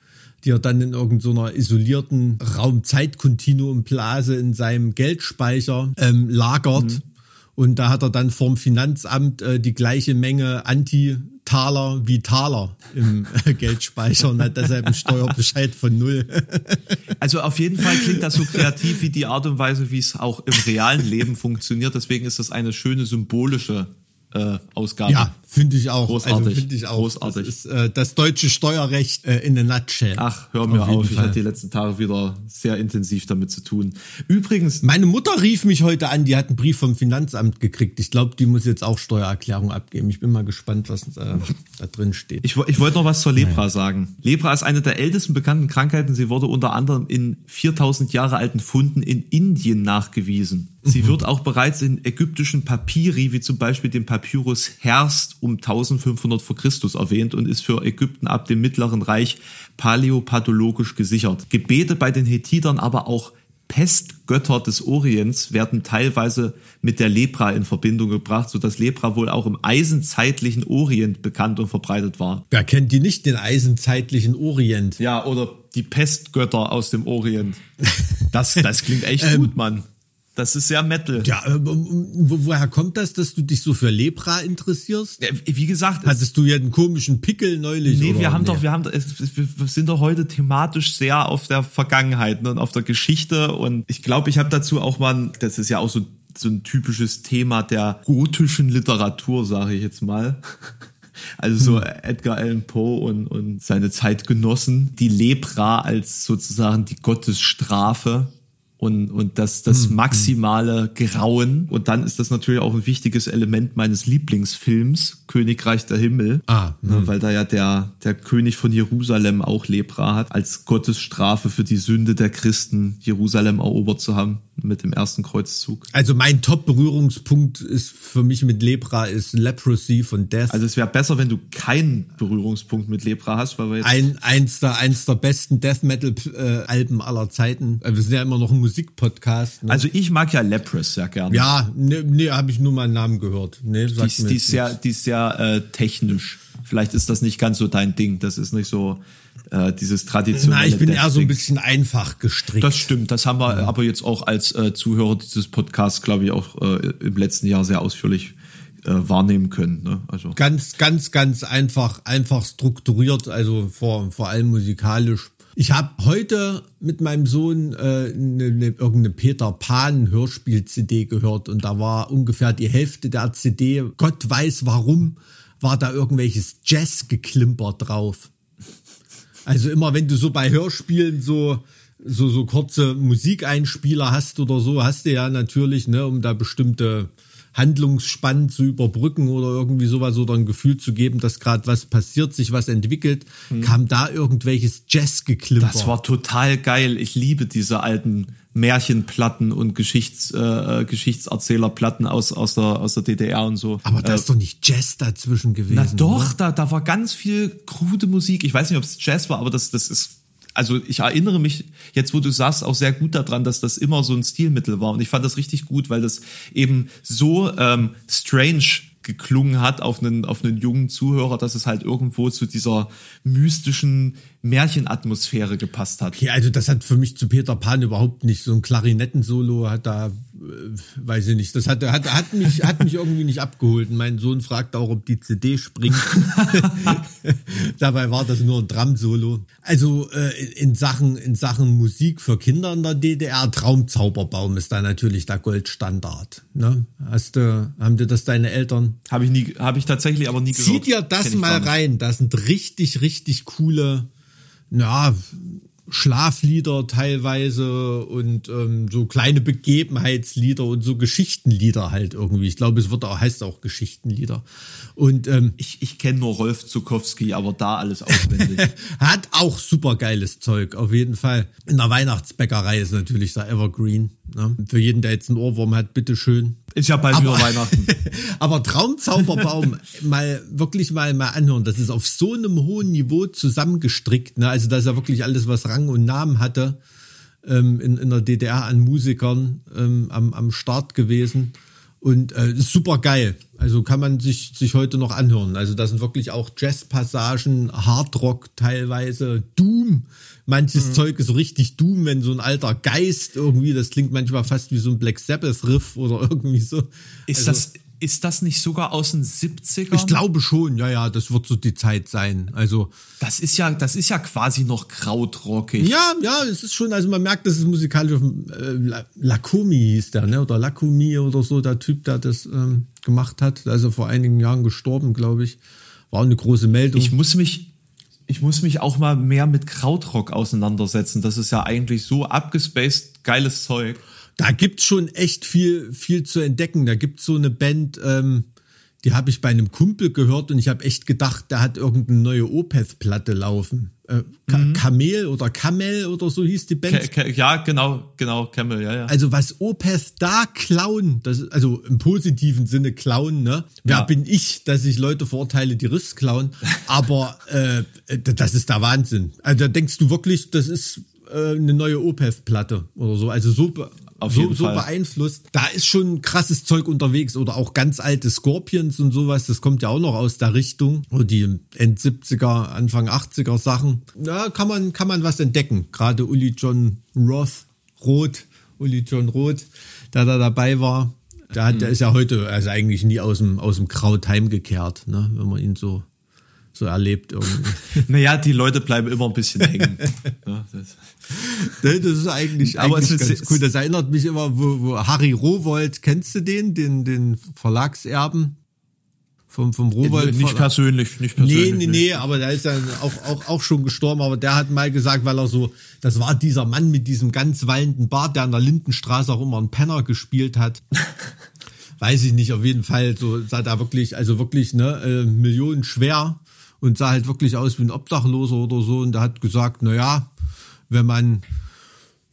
die er dann in irgendeiner so isolierten Raumzeitkontinuumblase in seinem Geldspeicher ähm, lagert. Mhm. Und da hat er dann vom Finanzamt äh, die gleiche Menge Anti Taler wie Taler im Geldspeicher und hat deshalb einen Steuerbescheid von null. Also auf jeden Fall klingt das so kreativ wie die Art und Weise, wie es auch im realen Leben funktioniert. Deswegen ist das eine schöne symbolische äh, Ausgabe. Ja, finde ich auch. Großartig. Also finde ich auch. Großartig. Das ist äh, das deutsche Steuerrecht äh, in a nutshell. Ach, hör mir auf. auf. Ich hatte die letzten Tage wieder sehr intensiv damit zu tun. Übrigens. Meine Mutter rief mich heute an, die hat einen Brief vom Finanzamt gekriegt. Ich glaube, die muss jetzt auch Steuererklärung abgeben. Ich bin mal gespannt, was äh, da drin steht. Ich, ich wollte noch was zur Lepra Nein. sagen. Lepra ist eine der ältesten bekannten Krankheiten. Sie wurde unter anderem in 4000 Jahre alten Funden in Indien nachgewiesen. Sie mhm. wird auch bereits in ägyptischen Papyri, wie zum Beispiel dem Papyrus Herst um 1500 vor Christus erwähnt und ist für Ägypten ab dem Mittleren Reich paläopathologisch gesichert. Gebete bei den Hethitern, aber auch Pestgötter des Orients werden teilweise mit der Lepra in Verbindung gebracht, so dass Lepra wohl auch im eisenzeitlichen Orient bekannt und verbreitet war. Wer kennt die nicht, den eisenzeitlichen Orient? Ja, oder die Pestgötter aus dem Orient. Das, das klingt echt ähm, gut, Mann. Das ist sehr Metal. Ja, äh, wo, woher kommt das, dass du dich so für Lepra interessierst? Ja, wie gesagt, hattest du ja einen komischen Pickel neulich? Nee, wir haben nee? doch, wir haben, wir sind doch heute thematisch sehr auf der Vergangenheit ne, und auf der Geschichte und ich glaube, ich habe dazu auch mal, das ist ja auch so so ein typisches Thema der gotischen Literatur, sage ich jetzt mal. Also so Edgar Allan Poe und, und seine Zeitgenossen, die Lepra als sozusagen die Gottesstrafe und, und das, das maximale Grauen. Und dann ist das natürlich auch ein wichtiges Element meines Lieblingsfilms, Königreich der Himmel. Ah, Ne, weil da ja der, der König von Jerusalem auch Lepra hat, als Gottesstrafe für die Sünde der Christen, Jerusalem erobert zu haben mit dem ersten Kreuzzug. Also mein Top-Berührungspunkt ist für mich mit Lepra ist Leprosy von Death. Also es wäre besser, wenn du keinen Berührungspunkt mit Lepra hast, weil wir jetzt ein, eins, der, eins der besten Death Metal-Alben aller Zeiten. Wir sind ja immer noch ein Musikpodcast. Ne? Also ich mag ja Leprous sehr gerne. ja, nee, nee habe ich nur mal einen Namen gehört. Nee, die, ist- die ist sehr, die ist sehr äh, technisch. Vielleicht ist das nicht ganz so dein Ding. Das ist nicht so äh, dieses traditionelle. Na, ich bin eher so ein bisschen einfach gestrickt. Das stimmt, das haben wir aber jetzt auch als äh, Zuhörer dieses Podcasts, glaube ich, auch äh, im letzten Jahr sehr ausführlich äh, wahrnehmen können. Ne? Also ganz, ganz, ganz einfach, einfach strukturiert, also vor, vor allem musikalisch. Ich habe heute mit meinem Sohn äh, ne, ne, irgendeine Peter Pan Hörspiel-CD gehört und da war ungefähr die Hälfte der CD, Gott weiß warum, war da irgendwelches Jazz-Geklimper drauf. Also immer wenn du so bei Hörspielen so so so kurze Musikeinspieler hast oder so, hast du ja natürlich, ne, um da bestimmte Handlungsspannen zu überbrücken oder irgendwie sowas oder ein Gefühl zu geben, dass gerade was passiert, sich was entwickelt, kam da irgendwelches Jazzgeklimper. das war total geil. Ich liebe diese alten Märchenplatten und Geschichts, äh, Geschichtserzählerplatten aus, aus, der, aus der DDR und so. Aber da ist doch nicht Jazz dazwischen gewesen. Na doch, oder? da, da war ganz viel krude Musik. Ich weiß nicht, ob es Jazz war, aber das, das ist. Also ich erinnere mich jetzt, wo du sagst, auch sehr gut daran, dass das immer so ein Stilmittel war. Und ich fand das richtig gut, weil das eben so ähm, strange geklungen hat auf einen, auf einen jungen Zuhörer, dass es halt irgendwo zu dieser mystischen Märchenatmosphäre gepasst hat. Okay, also das hat für mich zu Peter Pan überhaupt nicht. So ein Klarinettensolo hat da, weiß ich nicht, das hat, hat, hat, mich, hat mich irgendwie nicht abgeholt. Und mein Sohn fragt auch, ob die CD springt. Dabei war das nur ein Drum-Solo. Also äh, in, Sachen, in Sachen Musik für Kinder in der DDR, Traumzauberbaum ist da natürlich der Goldstandard. Ne? Hast du, haben dir das deine Eltern Habe ich nie, habe ich tatsächlich aber nie gehört. Zieh dir das mal rein. Das sind richtig, richtig coole, ja, Schlaflieder teilweise und ähm, so kleine Begebenheitslieder und so Geschichtenlieder halt irgendwie. Ich glaube, es wird auch, heißt auch Geschichtenlieder. Und ähm, Ich, ich kenne nur Rolf Zukowski, aber da alles auswendig. hat auch super geiles Zeug, auf jeden Fall. In der Weihnachtsbäckerei ist natürlich der Evergreen. Ne? Für jeden, der jetzt einen Ohrwurm hat, bitteschön. Ist ja bald wieder Weihnachten. Aber Traumzauberbaum mal wirklich mal mal anhören. Das ist auf so einem hohen Niveau zusammengestrickt. Ne? Also da ist ja wirklich alles, was Rang und Namen hatte, ähm, in, in der DDR an Musikern ähm, am, am Start gewesen. Und äh, super geil. Also kann man sich, sich heute noch anhören. Also da sind wirklich auch Jazzpassagen, Hardrock teilweise, Doom. Manches Zeug ist so richtig Doom, wenn so ein alter Geist irgendwie, das klingt manchmal fast wie so ein Black Sabbath Riff oder irgendwie so. Ist Also- das, ist das nicht sogar aus den 70ern? ich glaube schon, ja, ja, das wird so die Zeit sein. Also, Das ist ja, das ist ja quasi noch krautrockig. ja, ja, es ist schon, also man merkt, das ist musikalisch auf äh, La- Lakomi hieß der, ne, oder Lakomi oder so, der Typ, der das ähm, gemacht hat. Ja vor einigen Jahren gestorben, glaube ich. War eine große Meldung. Ich muss mich, ich muss mich auch mal mehr mit Krautrock auseinandersetzen. Das ist ja eigentlich so abgespaced geiles Zeug. da gibt's schon echt viel, viel zu entdecken. Da gibt's so eine Band, ähm, die habe ich bei einem Kumpel gehört und ich habe echt gedacht, der hat irgendeine neue Opeth-Platte laufen. Äh, Ka Kamel oder Kamel oder so hieß die Band. Ke ja, genau, genau, Camel, ja, ja. Also was Opeth da klauen, das also im positiven Sinne klauen, ne? Wer Ja. bin ich, dass ich Leute verurteile, die Riffs klauen? Aber äh, das ist der Wahnsinn. Also da denkst du wirklich, das ist äh, eine neue Opeth-Platte oder so. Also so, Auf so, jeden so Fall. beeinflusst. Da ist schon krasses Zeug unterwegs oder auch ganz alte Scorpions und sowas. Das kommt ja auch noch aus der Richtung. Oder die End 70er, Anfang 80er Sachen. Ja, kann man, kann man was entdecken. Gerade Uli John Roth, Roth, Uli John Roth, der da dabei war. Der, hat, der ist ja heute also eigentlich nie aus dem, aus dem Kraut heimgekehrt, ne? wenn man ihn so, so erlebt irgendwie. Naja, die Leute bleiben immer ein bisschen hängen. ja, das, Das ist eigentlich, Aber eigentlich es ist- ganz cool. Das erinnert mich immer, wo, wo Harry Rowold, kennst du den, den, den Verlagserben vom, vom Rowold. Nicht persönlich, nicht persönlich. Nee, nee, nee, aber der ist ja auch, auch, auch schon gestorben, aber der hat mal gesagt, weil er so, das war dieser Mann mit diesem ganz wallenden Bart, der an der Lindenstraße auch immer einen Penner gespielt hat. Weiß ich nicht, auf jeden Fall, so sah da wirklich, also wirklich, ne, äh, Millionen schwer und sah halt wirklich aus wie ein Obdachloser oder so und der hat gesagt, na ja, wenn man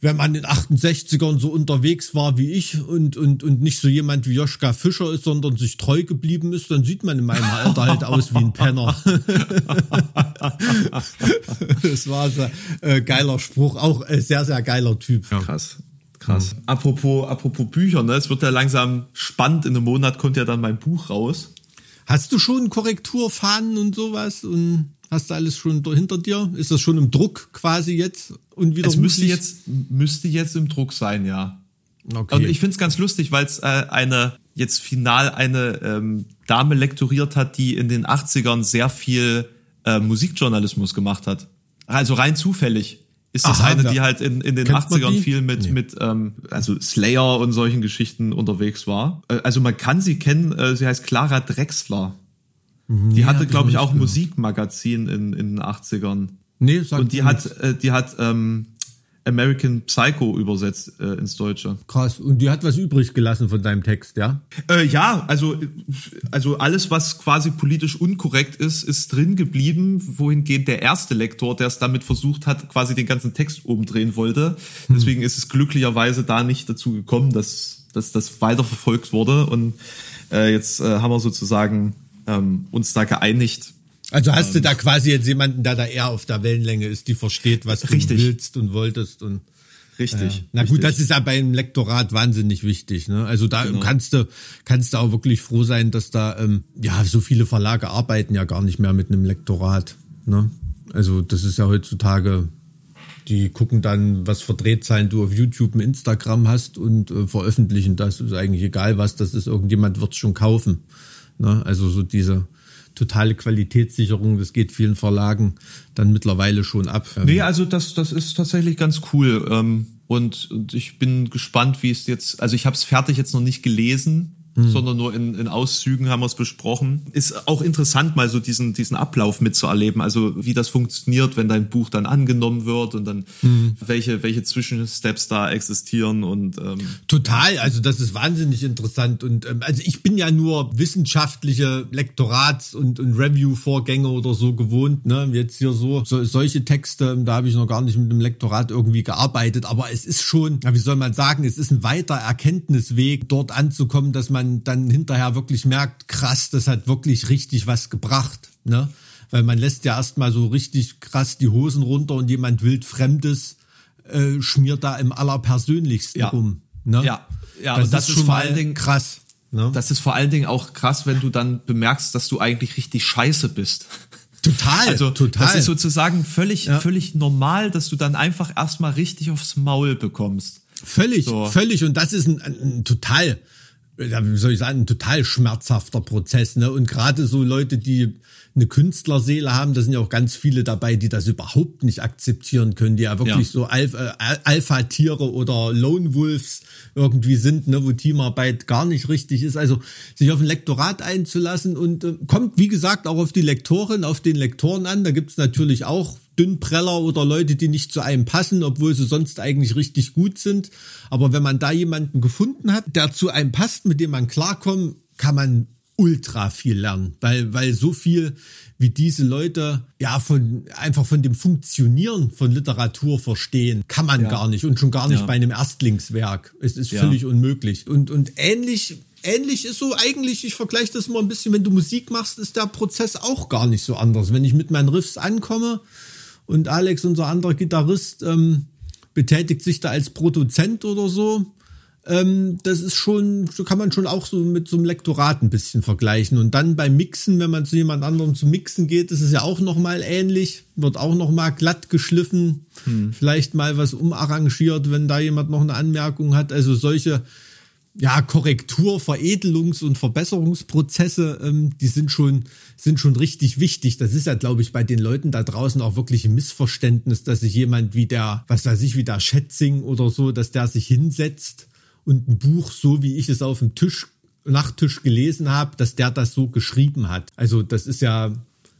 wenn man in 68ern so unterwegs war wie ich und, und, und nicht so jemand wie Joschka Fischer ist, sondern sich treu geblieben ist, dann sieht man in meinem Alter halt aus wie ein Penner. das war so äh, geiler Spruch, auch äh, sehr, sehr geiler Typ. Ja. Krass. Krass. Mhm. Apropos, apropos Bücher, ne? Es wird ja langsam spannend. In einem Monat kommt ja dann mein Buch raus. Hast du schon Korrekturfahnen und sowas? Und Hast du alles schon hinter dir? Ist das schon im Druck quasi jetzt? Und wieder es müsste jetzt, müsste jetzt im Druck sein, ja. Okay. Und ich finde es ganz lustig, weil es äh, eine jetzt final eine ähm, Dame lektoriert hat, die in den 80ern sehr viel äh, Musikjournalismus gemacht hat. Also rein zufällig ist das Aha, eine, die halt in, in den Kennt 80ern viel mit, nee. mit ähm, also Slayer und solchen Geschichten unterwegs war. Äh, also man kann sie kennen, äh, sie heißt Clara Drexler. Die ja, hatte, glaube ich, auch ein Musikmagazin in, in den 80ern. Nee, sag Und die hat, äh, die hat ähm, American Psycho übersetzt äh, ins Deutsche. Krass. Und die hat was übrig gelassen von deinem Text, ja? Äh, ja, also, also alles, was quasi politisch unkorrekt ist, ist drin geblieben, wohingehend der erste Lektor, der es damit versucht hat, quasi den ganzen Text umdrehen wollte. Hm. Deswegen ist es glücklicherweise da nicht dazu gekommen, dass, dass das weiterverfolgt wurde. Und äh, jetzt äh, haben wir sozusagen ähm, uns da geeinigt. Also hast ähm, du da quasi jetzt jemanden, der da eher auf der Wellenlänge ist, die versteht, was richtig. du willst und wolltest und Richtig. Ja. Na gut, das ist ja beim Lektorat wahnsinnig wichtig. Ne? Also da genau. kannst du kannst du auch wirklich froh sein, dass da ähm, ja so viele Verlage arbeiten ja gar nicht mehr mit einem Lektorat. Ne? Also das ist ja heutzutage, die gucken dann, was für Drehzahlen du auf YouTube und Instagram hast und äh, veröffentlichen das. Ist eigentlich egal was, das ist irgendjemand wird schon kaufen. Ne? Also so diese totale Qualitätssicherung, das geht vielen Verlagen dann mittlerweile schon ab. Nee, also das, das ist tatsächlich ganz cool. Ähm, und, und ich bin gespannt, wie es jetzt, also ich habe es fertig jetzt noch nicht gelesen, mhm. sondern nur in, in Auszügen haben wir es besprochen. Ist auch interessant, mal so diesen, diesen Ablauf mitzuerleben, also wie das funktioniert, wenn dein Buch dann angenommen wird und dann mhm. welche, welche Zwischensteps da existieren und ähm, Total, also das ist wahnsinnig interessant. Und ähm, also ich bin ja nur wissenschaftliche Lektorats- und, und Review-Vorgänge oder so gewohnt, ne? Jetzt hier so, so solche Texte, da habe ich noch gar nicht mit dem Lektorat irgendwie gearbeitet, aber es ist schon, wie soll man sagen, es ist ein weiter Erkenntnisweg, dort anzukommen, dass man man dann hinterher wirklich merkt, krass, das hat wirklich richtig was gebracht, ne? Weil man lässt ja erstmal so richtig krass die Hosen runter und jemand wildfremdes äh, schmiert da im allerpersönlichsten ja. rum. Ne? Ja, ja, das, das ist, schon vor allen Dingen krass. Ne? Das ist vor allen Dingen auch krass, wenn du dann bemerkst, dass du eigentlich richtig scheiße bist. Total, also, total. Das ist sozusagen völlig, ja. völlig normal, dass du dann einfach erstmal richtig aufs Maul bekommst. Völlig, so. völlig. Und das ist ein, ein, ein total wie soll ich sagen, ein total schmerzhafter Prozess. Ne? Und gerade so Leute, die eine Künstlerseele haben, da sind ja auch ganz viele dabei, die das überhaupt nicht akzeptieren können, die ja wirklich ja. so Alpha, äh, Alpha-Tiere oder Lone Wolves irgendwie sind, ne, wo Teamarbeit gar nicht richtig ist. Also sich auf ein Lektorat einzulassen und äh, kommt, wie gesagt, auch auf die Lektorin, auf den Lektoren an. Da gibt's natürlich auch Dünnpreller oder Leute, die nicht zu einem passen, obwohl sie sonst eigentlich richtig gut sind. Aber wenn man da jemanden gefunden hat, der zu einem passt, mit dem man klarkommt, kann man ultra viel lernen, weil, weil so viel wie diese Leute ja von einfach von dem Funktionieren von Literatur verstehen, kann man ja. gar nicht und schon gar nicht ja. bei einem Erstlingswerk. Es ist ja. völlig unmöglich. Und, und ähnlich ähnlich ist so eigentlich, ich vergleiche das mal ein bisschen, wenn du Musik machst, ist der Prozess auch gar nicht so anders. Wenn ich mit meinen Riffs ankomme und Alex, unser anderer Gitarrist, ähm, betätigt sich da als Produzent oder so, ähm, das ist schon, so kann man schon auch so mit so einem Lektorat ein bisschen vergleichen. Und dann beim Mixen, wenn man zu jemand anderem zu mixen geht, ist es ja auch nochmal ähnlich, wird auch nochmal glatt geschliffen, hm. vielleicht mal was umarrangiert, wenn da jemand noch eine Anmerkung hat. Also solche ja, Korrektur, Veredelungs- und Verbesserungsprozesse, ähm, die sind schon, sind schon richtig wichtig. Das ist ja, glaube ich, bei den Leuten da draußen auch wirklich ein Missverständnis, dass sich jemand wie der, was weiß ich, wie der Schätzing oder so, dass der sich hinsetzt und ein Buch, so wie ich es auf dem Tisch Nachttisch gelesen habe, dass der das so geschrieben hat. Also das ist ja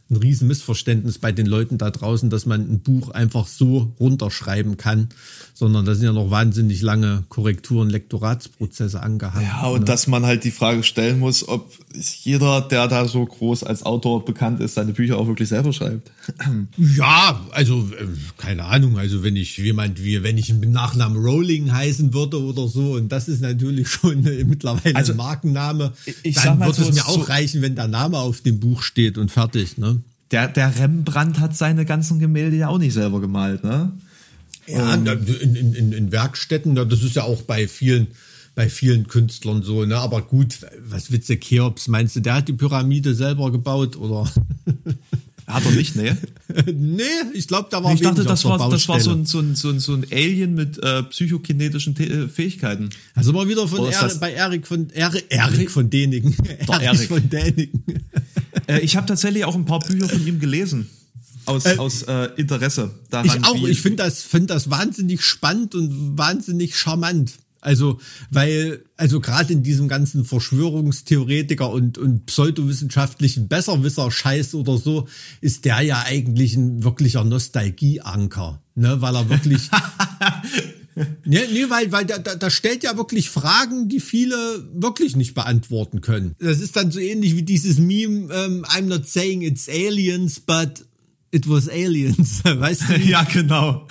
ein riesen Missverständnis bei den Leuten da draußen, dass man ein Buch einfach so runterschreiben kann, sondern da sind ja noch wahnsinnig lange Korrekturen, Lektoratsprozesse angehangen. Ja, und ne? dass man halt die Frage stellen muss, ob jeder, der da so groß als Autor bekannt ist, seine Bücher auch wirklich selber schreibt. Ja, also äh, keine Ahnung, also wenn ich jemand wie, wenn ich mit Nachnamen Rowling heißen würde oder so, und das ist natürlich schon mittlerweile Also, ein Markenname, ich dann sag mal würde es mir auch so- reichen, wenn der Name auf dem Buch steht und fertig, ne? Der, der Rembrandt hat seine ganzen Gemälde ja auch nicht selber gemalt, ne? Ja, Ähm. in, in, in, Werkstätten, das ist ja auch bei vielen, bei vielen Künstlern so, ne? Aber gut, was Witze Cheops, meinst du, der hat die Pyramide selber gebaut oder? Hat er nicht, ne? nee, ich glaube, da war Ich dachte, das war, das war so ein, so ein, so ein, so ein Alien mit äh, psychokinetischen The äh, Fähigkeiten. Also mal wieder von ist er, bei Erik von Erik, Erik von Däniken. Erik von Däniken. Äh, ich habe tatsächlich auch ein paar Bücher von ihm gelesen. Aus, Äh, aus äh, Interesse daran. Ich auch, ich finde das, find das wahnsinnig spannend und wahnsinnig charmant. Also, weil, also gerade in diesem ganzen Verschwörungstheoretiker und, und pseudowissenschaftlichen Besserwisser-Scheiß oder so, ist der ja eigentlich ein wirklicher Nostalgieanker, ne, weil er wirklich, Nee, nee, weil, weil da, da, da stellt ja wirklich Fragen, die viele wirklich nicht beantworten können. Das ist dann so ähnlich wie dieses Meme, ähm, I'm not saying it's aliens, but it was aliens. Weißt du? ja, genau.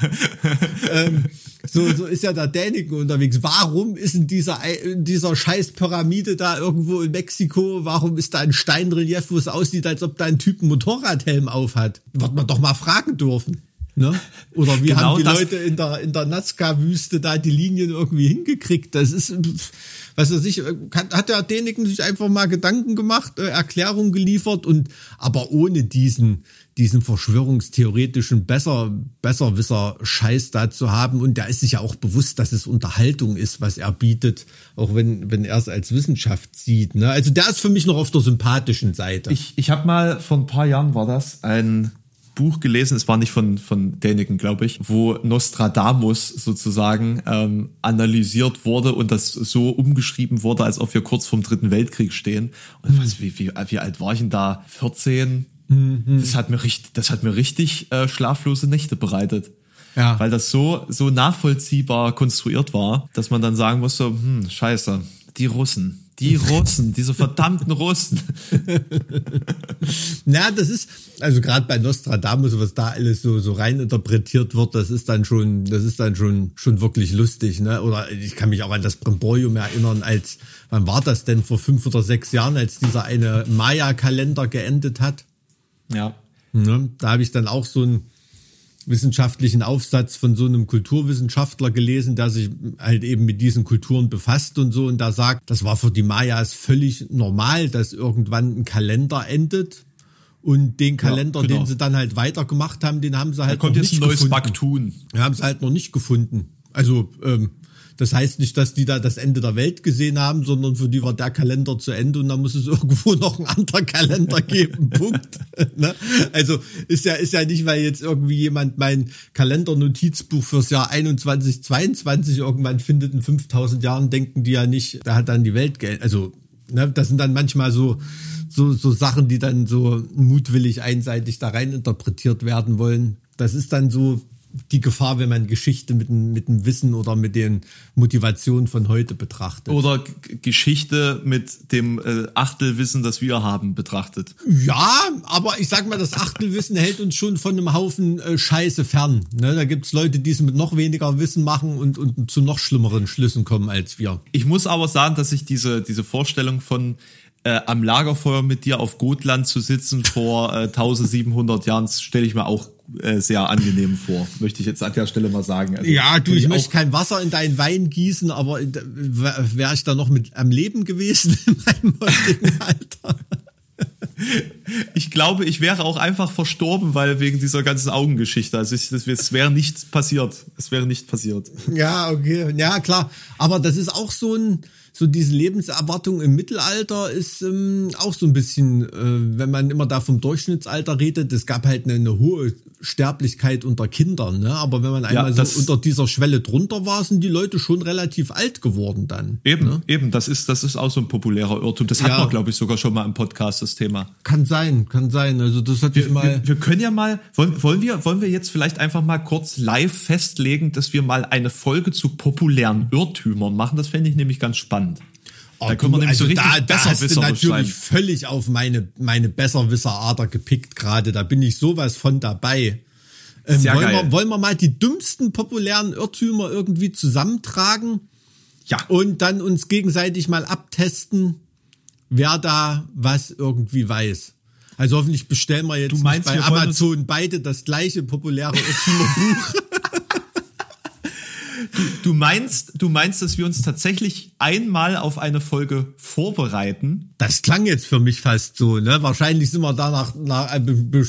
ähm, so, so ist ja der Däniken unterwegs. Warum ist in dieser, in dieser scheiß Pyramide da irgendwo in Mexiko, warum ist da ein Steinrelief, wo es aussieht, als ob da ein Typ einen Motorradhelm auf hat? Wird man doch mal fragen dürfen. Ne? Oder wie Genau haben die Leute in der, in der Nazca-Wüste da die Linien irgendwie hingekriegt? Das ist, pff, was weiß ich, hat, hat der Däniken sich einfach mal Gedanken gemacht, äh, Erklärung geliefert und aber ohne diesen, diesen verschwörungstheoretischen Besser, Besserwisser-Scheiß da zu haben. Und der ist sich ja auch bewusst, dass es Unterhaltung ist, was er bietet, auch wenn, wenn er es als Wissenschaft sieht. Ne? Also der ist für mich noch auf der sympathischen Seite. Ich, ich habe mal vor ein paar Jahren war das ein Buch gelesen, es war nicht von, von Däniken, glaube ich, wo Nostradamus sozusagen ähm, analysiert wurde und das so umgeschrieben wurde, als ob wir kurz vorm Dritten Weltkrieg stehen. Und was, wie, wie, wie alt war ich denn da? 14? Das hat mir richtig, das hat mir richtig äh, schlaflose Nächte bereitet. Ja. Weil das so, so nachvollziehbar konstruiert war, dass man dann sagen musste, hm, scheiße, die Russen, die Russen, diese verdammten Russen. Na, das ist, also gerade bei Nostradamus, was da alles so, so rein interpretiert wird, das ist dann schon, das ist dann schon, schon wirklich lustig, ne? Oder ich kann mich auch an das Brimborium erinnern, als, wann war das denn, vor fünf oder sechs Jahren, als dieser eine Maya-Kalender geendet hat? Ja. Ne? Da habe ich dann auch so einen wissenschaftlichen Aufsatz von so einem Kulturwissenschaftler gelesen, der sich halt eben mit diesen Kulturen befasst und so und da sagt, das war für die Mayas völlig normal, dass irgendwann ein Kalender endet und den Kalender, genau. den sie dann halt weitergemacht haben, den haben sie Da halt kommt noch jetzt nicht ein neues gefunden. Baktun. Wir haben es halt noch nicht gefunden. Also, ähm, das heißt nicht, dass die da das Ende der Welt gesehen haben, sondern für die war der Kalender zu Ende und dann muss es irgendwo noch einen anderen Kalender geben. Punkt. ne? Also ist ja, ist ja nicht, weil jetzt irgendwie jemand mein Kalendernotizbuch fürs Jahr 21, 22 irgendwann findet in 5000 Jahren, denken die ja nicht, da hat dann die Welt Geld. Also, ne, das sind dann manchmal so, so, so Sachen, die dann so mutwillig einseitig da rein interpretiert werden wollen. Das ist dann so die Gefahr, wenn man Geschichte mit dem, mit dem Wissen oder mit den Motivationen von heute betrachtet. Oder G Geschichte mit dem äh, Achtelwissen, das wir haben, betrachtet. Ja, aber ich sag mal, das Achtelwissen hält uns schon von einem Haufen äh, Scheiße fern. Ne? Da gibt's Leute, die es mit noch weniger Wissen machen und, und zu noch schlimmeren Schlüssen kommen als wir. Ich muss aber sagen, dass ich diese, diese Vorstellung von äh, am Lagerfeuer mit dir auf Gotland zu sitzen vor äh, 1700 Jahren, stelle ich mir auch äh, sehr angenehm vor. Möchte ich jetzt an der Stelle mal sagen. Also, Ja, du, ich auch- möchte kein Wasser in deinen Wein gießen, aber wäre ich da noch mit am Leben gewesen in meinem heutigen Alter. Ich glaube, ich wäre auch einfach verstorben, weil wegen dieser ganzen Augengeschichte. Also ich, das, es wäre nicht passiert. Es wäre nicht passiert. Ja, okay. Ja, klar. Aber das ist auch so ein, so diese Lebenserwartung im Mittelalter ist ähm, auch so ein bisschen, äh, wenn man immer da vom Durchschnittsalter redet, es gab halt eine, eine hohe Sterblichkeit unter Kindern, ne? Aber wenn man einmal ja, so unter dieser Schwelle drunter war, sind die Leute schon relativ alt geworden dann. Eben, ne? eben, das ist, das ist auch so ein populärer Irrtum. Das ja. hat man, glaube ich, sogar schon mal im Podcast, das Thema. Kann sein, kann sein. Also das hat wir, mal. Wir, wir, können ja mal, wollen, wollen wir, wollen wir jetzt vielleicht einfach mal kurz live festlegen, dass wir mal eine Folge zu populären Irrtümern machen? Das fände ich nämlich ganz spannend. Oh, da können wir nämlich also so richtig da, da hast du natürlich völlig auf meine, meine Besserwisserader gepickt gerade. Da bin ich sowas von dabei. Ähm, wollen, wir, wollen wir mal die dümmsten populären Irrtümer irgendwie zusammentragen? Ja. Und dann uns gegenseitig mal abtesten, wer da was irgendwie weiß. Also hoffentlich bestellen wir jetzt meinst, bei Amazon beide das gleiche populäre Irrtümerbuch. Du, meinst, du meinst, dass wir uns tatsächlich einmal auf eine Folge vorbereiten? Das klang jetzt für mich fast so, ne? Wahrscheinlich sind wir danach, nach, äh,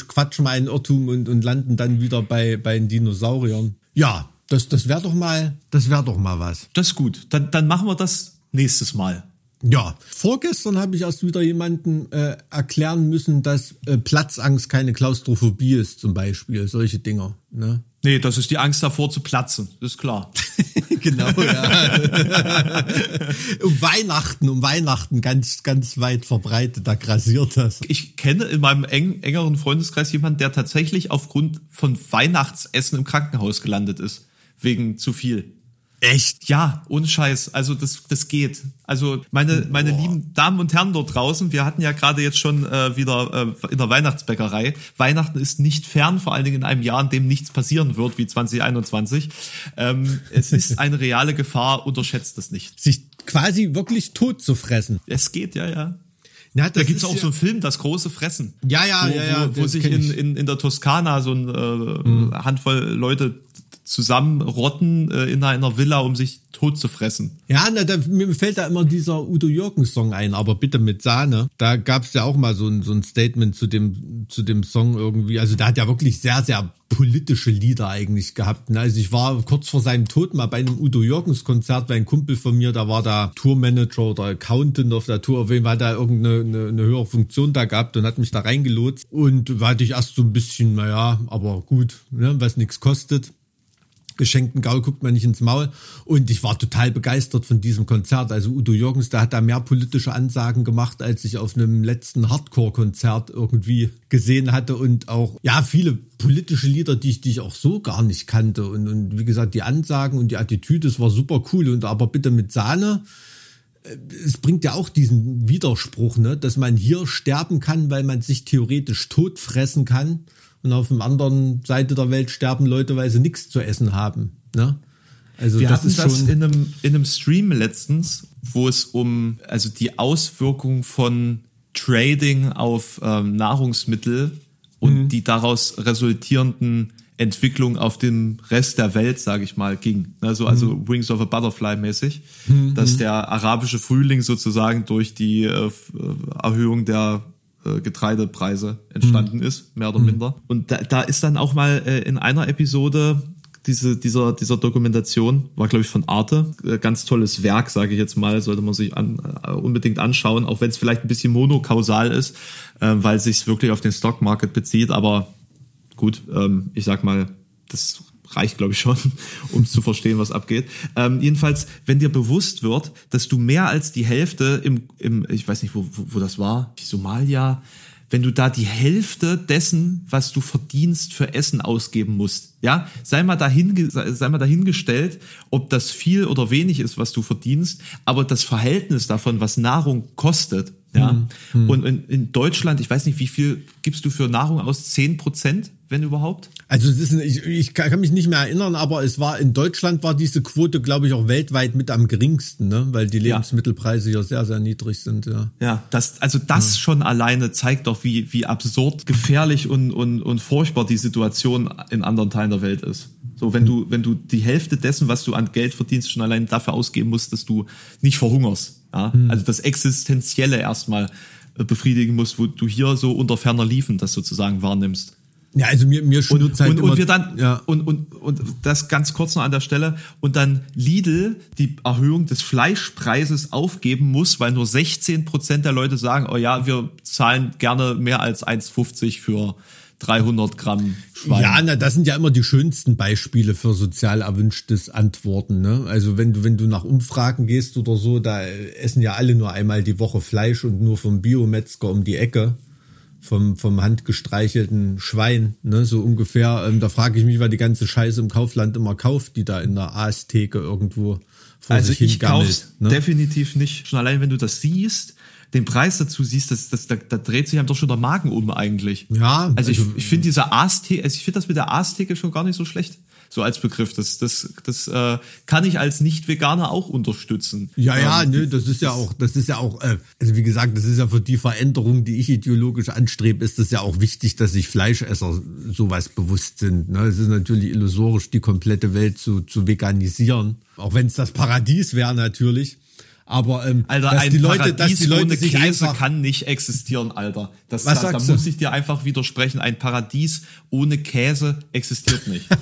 quatschen mal einen Irrtum und, und landen dann wieder bei, bei den Dinosauriern. Ja, das, das wäre doch mal, das wäre doch mal was. Das ist gut. Dann, dann machen wir das nächstes Mal. Ja, vorgestern habe ich erst wieder jemanden äh, erklären müssen, dass äh, Platzangst keine Klaustrophobie ist, zum Beispiel. Solche Dinger. Ne? Nee, das ist die Angst davor zu platzen, ist klar. genau, ja. um Weihnachten, um Weihnachten ganz, ganz weit verbreitet, da grasiert das. Ich kenne in meinem eng, engeren Freundeskreis jemanden, der tatsächlich aufgrund von Weihnachtsessen im Krankenhaus gelandet ist. Wegen zu viel. Echt? Ja, ohne Scheiß. Also das, das geht. Also meine, meine Boah. lieben Damen und Herren dort draußen, wir hatten ja gerade jetzt schon äh, wieder äh, in der Weihnachtsbäckerei. Weihnachten ist nicht fern, vor allen Dingen in einem Jahr, in dem nichts passieren wird wie 2021. Ähm, es ist eine reale Gefahr, unterschätzt es nicht. Sich quasi wirklich tot zu fressen. Es geht, ja, ja. Ja, da gibt's auch ja so einen Film, das große Fressen. Ja, ja, wo, ja, ja. Wo, wo sich in, in, in der Toskana so ein äh, mhm. Handvoll Leute zusammenrotten äh, in einer Villa, um sich tot zu fressen. Ja, na, da, mir fällt da immer dieser Udo Jürgens Song ein, aber bitte mit Sahne. Da gab es ja auch mal so ein, so ein Statement zu dem, zu dem Song irgendwie. Also da hat ja wirklich sehr, sehr politische Lieder eigentlich gehabt. Ne? Also ich war kurz vor seinem Tod mal bei einem Udo Jürgens Konzert, bei einem Kumpel von mir, da war da Tourmanager oder Accountant auf der Tour, auf jeden Fall hat er irgendeine eine, eine höhere Funktion da gehabt und hat mich da reingelotst. Und da hatte ich erst so ein bisschen, naja, aber gut, ne, was nichts kostet geschenkten Gaul guckt man nicht ins Maul. Und ich war total begeistert von diesem Konzert. Also Udo Jürgens, der hat da mehr politische Ansagen gemacht, als ich auf einem letzten Hardcore-Konzert irgendwie gesehen hatte. Und auch, ja, viele politische Lieder, die ich, die ich auch so gar nicht kannte. Und, und wie gesagt, die Ansagen und die Attitüde, das war super cool. Und aber bitte mit Sahne äh, es bringt ja auch diesen Widerspruch, ne, dass man hier sterben kann, weil man sich theoretisch totfressen kann und auf der anderen Seite der Welt sterben Leute, weil sie nichts zu essen haben. Ne? Also Wir das hatten ist das schon in einem, in einem Stream letztens, wo es um also die Auswirkung von Trading auf ähm, Nahrungsmittel und mhm. die daraus resultierenden Entwicklung auf dem Rest der Welt, sage ich mal, ging. Also, also mhm. Wings of a Butterfly mäßig, mhm. dass der arabische Frühling sozusagen durch die äh, Erhöhung der äh, Getreidepreise entstanden mhm. ist, mehr oder mhm. minder. Und da, da ist dann auch mal äh, in einer Episode diese, dieser, dieser Dokumentation, war glaube ich von Arte, äh, ganz tolles Werk, sage ich jetzt mal, sollte man sich an, äh, unbedingt anschauen, auch wenn es vielleicht ein bisschen monokausal ist, äh, weil es sich wirklich auf den Stockmarket bezieht, aber gut, ähm, ich sag mal, das reicht, glaube ich, schon, um zu verstehen, was abgeht. Ähm, jedenfalls, wenn dir bewusst wird, dass du mehr als die Hälfte im, im ich weiß nicht, wo, wo, wo das war, Somalia, wenn du da die Hälfte dessen, was du verdienst, für Essen ausgeben musst. Ja, sei mal dahin, sei mal dahingestellt, ob das viel oder wenig ist, was du verdienst, aber das Verhältnis davon, was Nahrung kostet, ja. Mhm. Und in, in, Deutschland, ich weiß nicht, wie viel gibst du für Nahrung aus? Zehn Prozent, wenn überhaupt? Also ist, ich, ich kann mich nicht mehr erinnern, aber es war in Deutschland war diese Quote, glaube ich, auch weltweit mit am geringsten, ne? Weil die Lebensmittelpreise ja sehr, sehr niedrig sind, ja. Ja, das, also das ja. schon alleine zeigt doch, wie, wie absurd, gefährlich und, und, und furchtbar die Situation in anderen Teilen der Welt ist. So, wenn du, wenn du die Hälfte dessen, was du an Geld verdienst, schon allein dafür ausgeben musst, dass du nicht verhungerst. Ja? Mhm. Also das Existenzielle erstmal äh, befriedigen musst, wo du hier so unter ferner Liefen das sozusagen wahrnimmst. Ja, also mir, mir schnurrt halt und, immer, und wir dann ja. und, und, und das ganz kurz noch an der Stelle und dann Lidl die Erhöhung des Fleischpreises aufgeben muss, weil nur 16 Prozent der Leute sagen, oh ja, wir zahlen gerne mehr als 1,50 für 300 Gramm Schwein. Ja, na, das sind ja immer die schönsten Beispiele für sozial erwünschtes Antworten. Ne? Also wenn du, wenn du nach Umfragen gehst oder so, da essen ja alle nur einmal die Woche Fleisch und nur vom Biometzger um die Ecke vom, vom handgestreichelten Schwein, ne, so ungefähr. Ähm, da frage ich mich, wer die ganze Scheiße im Kaufland immer kauft, die da in der Aastheke irgendwo vor also sich ich hingammelt. kauf's Ne? definitiv nicht. Schon allein, wenn du das siehst, den Preis dazu siehst, das, das, da, da dreht sich einem doch schon der Magen um eigentlich. Ja, Also, also- ich, ich finde diese Aastheke, also ich finde das mit der Aastheke schon gar nicht so schlecht. So als Begriff. Das, das, das äh, kann ich als Nicht-Veganer auch unterstützen. Ja, ja, Ähm, nö, das ist ja auch, das ist ja auch, äh, also wie gesagt, das ist ja für die Veränderung, die ich ideologisch anstrebe, ist das ja auch wichtig, dass sich Fleischesser sowas bewusst sind. Ne? Es ist natürlich illusorisch, die komplette Welt zu, zu veganisieren, auch wenn es das Paradies wäre natürlich. Aber ähm, Alter, dass ein die Leute, Paradies dass die Leute ohne sich Käse einfach, kann nicht existieren, Alter. Das, Was da, da sagst du? muss ich dir einfach widersprechen. Ein Paradies ohne Käse existiert nicht.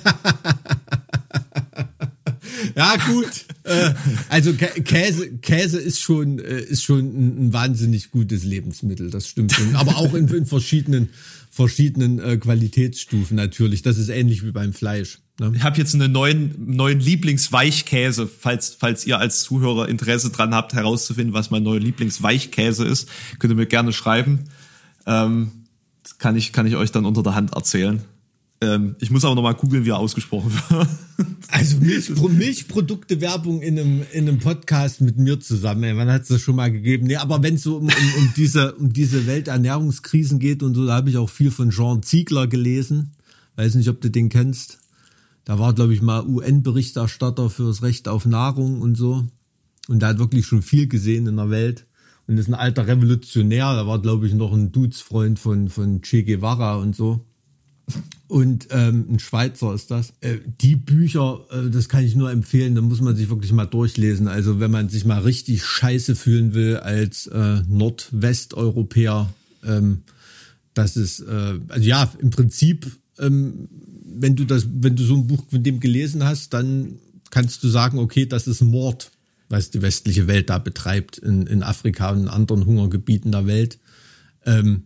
Ja, gut. äh, also Kä- Käse, Käse ist schon, äh, ist schon ein, ein wahnsinnig gutes Lebensmittel, das stimmt schon. Aber auch in, in verschiedenen, verschiedenen äh, Qualitätsstufen natürlich. Das ist ähnlich wie beim Fleisch. Ne? Ich habe jetzt einen neuen, neuen Lieblingsweichkäse, falls, falls ihr als Zuhörer Interesse dran habt, herauszufinden, was mein neuer Lieblingsweichkäse ist, könnt ihr mir gerne schreiben. Ähm, das kann ich, kann ich euch dann unter der Hand erzählen. Ähm, ich muss aber nochmal googeln, wie er ausgesprochen wird. Also Milch, Pro- Milchprodukte-Werbung in einem, in einem Podcast mit mir zusammen. Ey, wann hat es das schon mal gegeben? Nee, aber wenn es so um, um, um, diese, um diese Welternährungskrisen geht und so, da habe ich auch viel von Jean Ziegler gelesen. Weiß nicht, ob du den kennst. Da war, glaube ich, mal UN-Berichterstatter für das Recht auf Nahrung und so. Und der hat wirklich schon viel gesehen in der Welt. Und ist ein alter Revolutionär. Da war, glaube ich, noch ein Dudesfreund von, von Che Guevara und so. Und ähm, ein Schweizer ist das. Äh, die Bücher, äh, das kann ich nur empfehlen, da muss man sich wirklich mal durchlesen. Also wenn man sich mal richtig scheiße fühlen will als äh, Nordwesteuropäer, ähm, das ist, äh, also ja, im Prinzip, ähm, wenn du das, wenn du so ein Buch mit dem gelesen hast, dann kannst du sagen, okay, das ist Mord, was die westliche Welt da betreibt in, in Afrika und in anderen Hungergebieten der Welt. Ähm,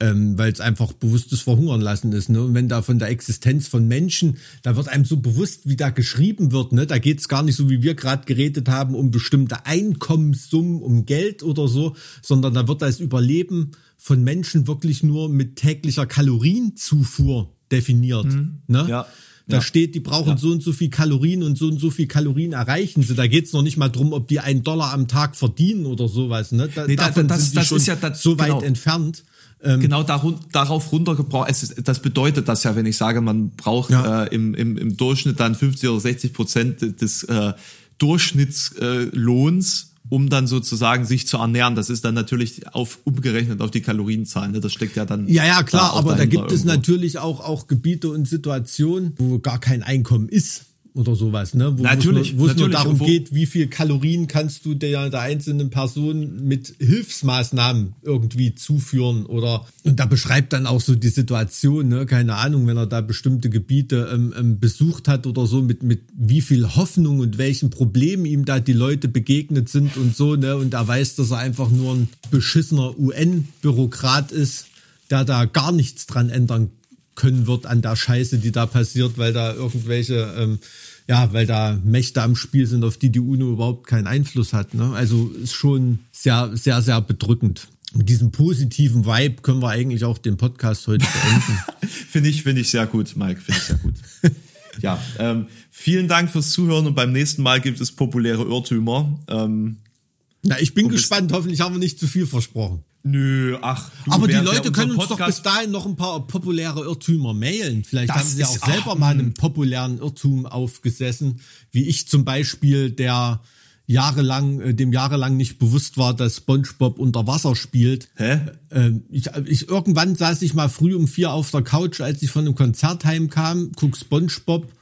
ähm, weil es einfach bewusstes Verhungern lassen ist. Ne? Und wenn da von der Existenz von Menschen, da wird einem so bewusst, wie da geschrieben wird, ne? da geht es gar nicht so, wie wir gerade geredet haben, um bestimmte Einkommenssummen, um Geld oder so, sondern da wird das Überleben von Menschen wirklich nur mit täglicher Kalorienzufuhr definiert. Ne? Ja. Da Ja. steht, die brauchen so und so viel Kalorien und so und so viel Kalorien erreichen sie. Da geht's noch nicht mal drum, ob die einen Dollar am Tag verdienen oder sowas. Ne? Da, Nee, da- davon das- sind die das schon ist ja das- so weit genau. entfernt. genau darun, darauf runtergebraucht. Es ist, das bedeutet das ja, wenn ich sage, man braucht Ja. äh, im, im, im Durchschnitt dann 50 oder 60 Prozent des äh, Durchschnittslohns, äh, Lohns, um dann sozusagen sich zu ernähren. Das ist dann natürlich auf umgerechnet auf die Kalorienzahlen. Ne? Das steckt ja dann. Ja, ja, klar, auch aber da gibt es irgendwo. natürlich auch, auch Gebiete und Situationen, wo gar kein Einkommen ist oder sowas, ne? Wo Natürlich, wo es nur, darum wo- geht, wie viel Kalorien kannst du der, der einzelnen Person mit Hilfsmaßnahmen irgendwie zuführen oder und da beschreibt dann auch so die Situation, ne? Keine Ahnung, wenn er da bestimmte Gebiete ähm, ähm, besucht hat oder so, mit, mit wie viel Hoffnung und welchen Problemen ihm da die Leute begegnet sind und so, ne? Und er weiß, dass er einfach nur ein beschissener UN-Bürokrat ist, der da gar nichts dran ändern können wird an der Scheiße, die da passiert, weil da irgendwelche, ähm, ja, weil da Mächte am Spiel sind, auf die die UNO überhaupt keinen Einfluss hat. Ne? Also ist schon sehr, sehr, sehr bedrückend. Mit diesem positiven Vibe können wir eigentlich auch den Podcast heute beenden. Finde ich, finde ich sehr gut, Mike. Finde ich sehr gut. ja, ähm, vielen Dank fürs Zuhören und beim nächsten Mal gibt es populäre Irrtümer. Ähm, Na, ich bin gespannt. Hoffentlich haben wir nicht zu viel versprochen. Nö, ach. Du, Aber die Leute können uns doch Podcast- bis dahin noch ein paar populäre Irrtümer mailen. Vielleicht Das haben sie ja ist- auch selber ach, mal einem populären Irrtum aufgesessen, wie ich zum Beispiel, der jahrelang, äh, dem jahrelang nicht bewusst war, dass SpongeBob unter Wasser spielt. Hä? Ähm, ich, ich, irgendwann saß ich mal früh um vier auf der Couch, als ich von einem Konzert heimkam, guck SpongeBob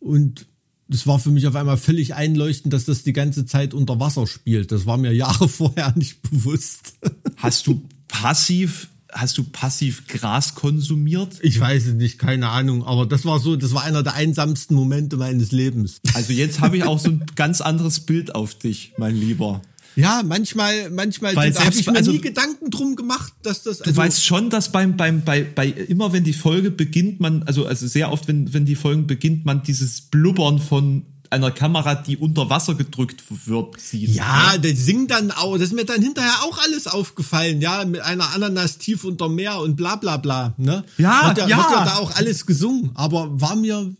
und das war für mich auf einmal völlig einleuchtend, dass das die ganze Zeit unter Wasser spielt. Das war mir Jahre vorher nicht bewusst. Hast du passiv hast du passiv Gras konsumiert? Ich weiß es nicht, keine Ahnung, aber das war so, das war einer der einsamsten Momente meines Lebens. Also jetzt habe ich auch so ein ganz anderes Bild auf dich, mein Lieber. Ja, manchmal, manchmal Weil habe selbst- ich mir also- nie Gedanken drum gemacht, dass das. also Du weißt schon, dass beim, beim, bei, bei, immer wenn die Folge beginnt, man, also, also sehr oft, wenn, wenn die Folgen beginnt, man dieses Blubbern von einer Kamera, die unter Wasser gedrückt wird, sieht. Ja, der singt dann auch, das ist mir dann hinterher auch alles aufgefallen, ja, mit einer Ananas tief unter Meer und bla bla bla, ne? Ja, wird ja, ja. Wird ja da auch alles gesungen, aber war mir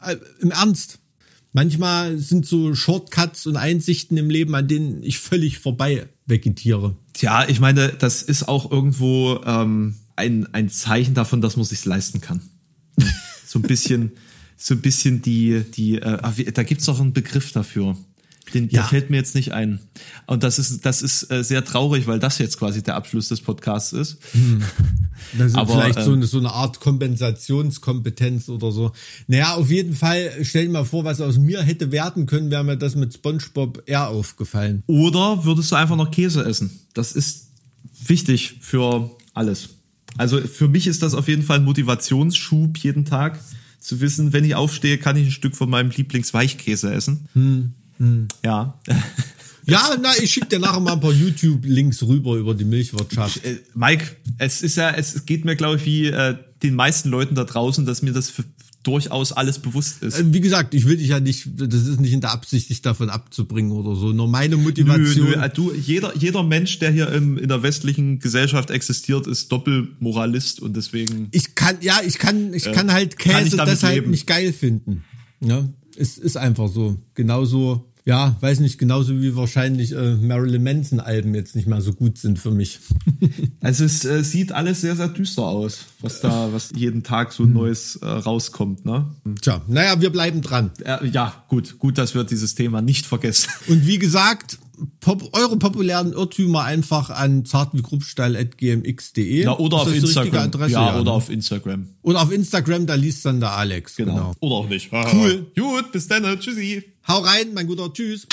äh, im Ernst. Manchmal sind so Shortcuts und Einsichten im Leben, an denen ich völlig vorbei vegetiere. Tja, ich meine, das ist auch irgendwo ähm, ein, ein Zeichen davon, dass man sich's leisten kann. so ein bisschen, so ein bisschen die, die, äh, da gibt's doch einen Begriff dafür. Den, der Ja. fällt mir jetzt nicht ein. Und das ist, das ist äh, sehr traurig, weil das jetzt quasi der Abschluss des Podcasts ist. Das ist Aber, vielleicht so, ähm, eine, so eine Art Kompensationskompetenz oder so. Naja, auf jeden Fall, stell dir mal vor, was aus mir hätte werden können, wäre mir das mit SpongeBob eher aufgefallen. Oder würdest du einfach noch Käse essen? Das ist wichtig für alles. Also für mich ist das auf jeden Fall ein Motivationsschub jeden Tag zu wissen, wenn ich aufstehe, kann ich ein Stück von meinem Lieblingsweichkäse essen. Ja. Ja, na, ich schicke dir nachher mal ein paar YouTube-Links rüber über die Milchwirtschaft. Äh, Mike, es ist ja, es geht mir, glaube ich, wie äh, den meisten Leuten da draußen, dass mir das durchaus alles bewusst ist. Äh, Wie gesagt, ich will dich ja nicht, das ist nicht in der Absicht, dich davon abzubringen oder so. Nur meine Motivation. Nö, nö, äh, du, jeder, jeder Mensch, der hier im, in der westlichen Gesellschaft existiert, ist Doppelmoralist und deswegen. Ich kann, ja, ich kann, ich kann halt Äh, kann ich Käse damit deshalb leben. nicht geil finden. Ja, es ist einfach so. Genauso, ja, weiß nicht, genauso wie wahrscheinlich äh, Marilyn Manson Alben jetzt nicht mehr so gut sind für mich. Also es äh, sieht alles sehr, sehr düster aus, was da, was jeden Tag Hm. so Neues äh, rauskommt, ne? Tja, naja, wir bleiben dran. Ja, gut, gut, dass wir dieses Thema nicht vergessen. Und wie gesagt, pop, eure populären Irrtümer einfach an zartwiegruppstall.gmx.de. Ja, oder auf Instagram. Adresse? ja, oder ne? auf Instagram. oder auf Instagram, da liest dann der Alex. Genau. genau. Oder auch nicht. Cool. Gut, bis dann. Tschüssi. Hau rein, mein guter. Tschüss.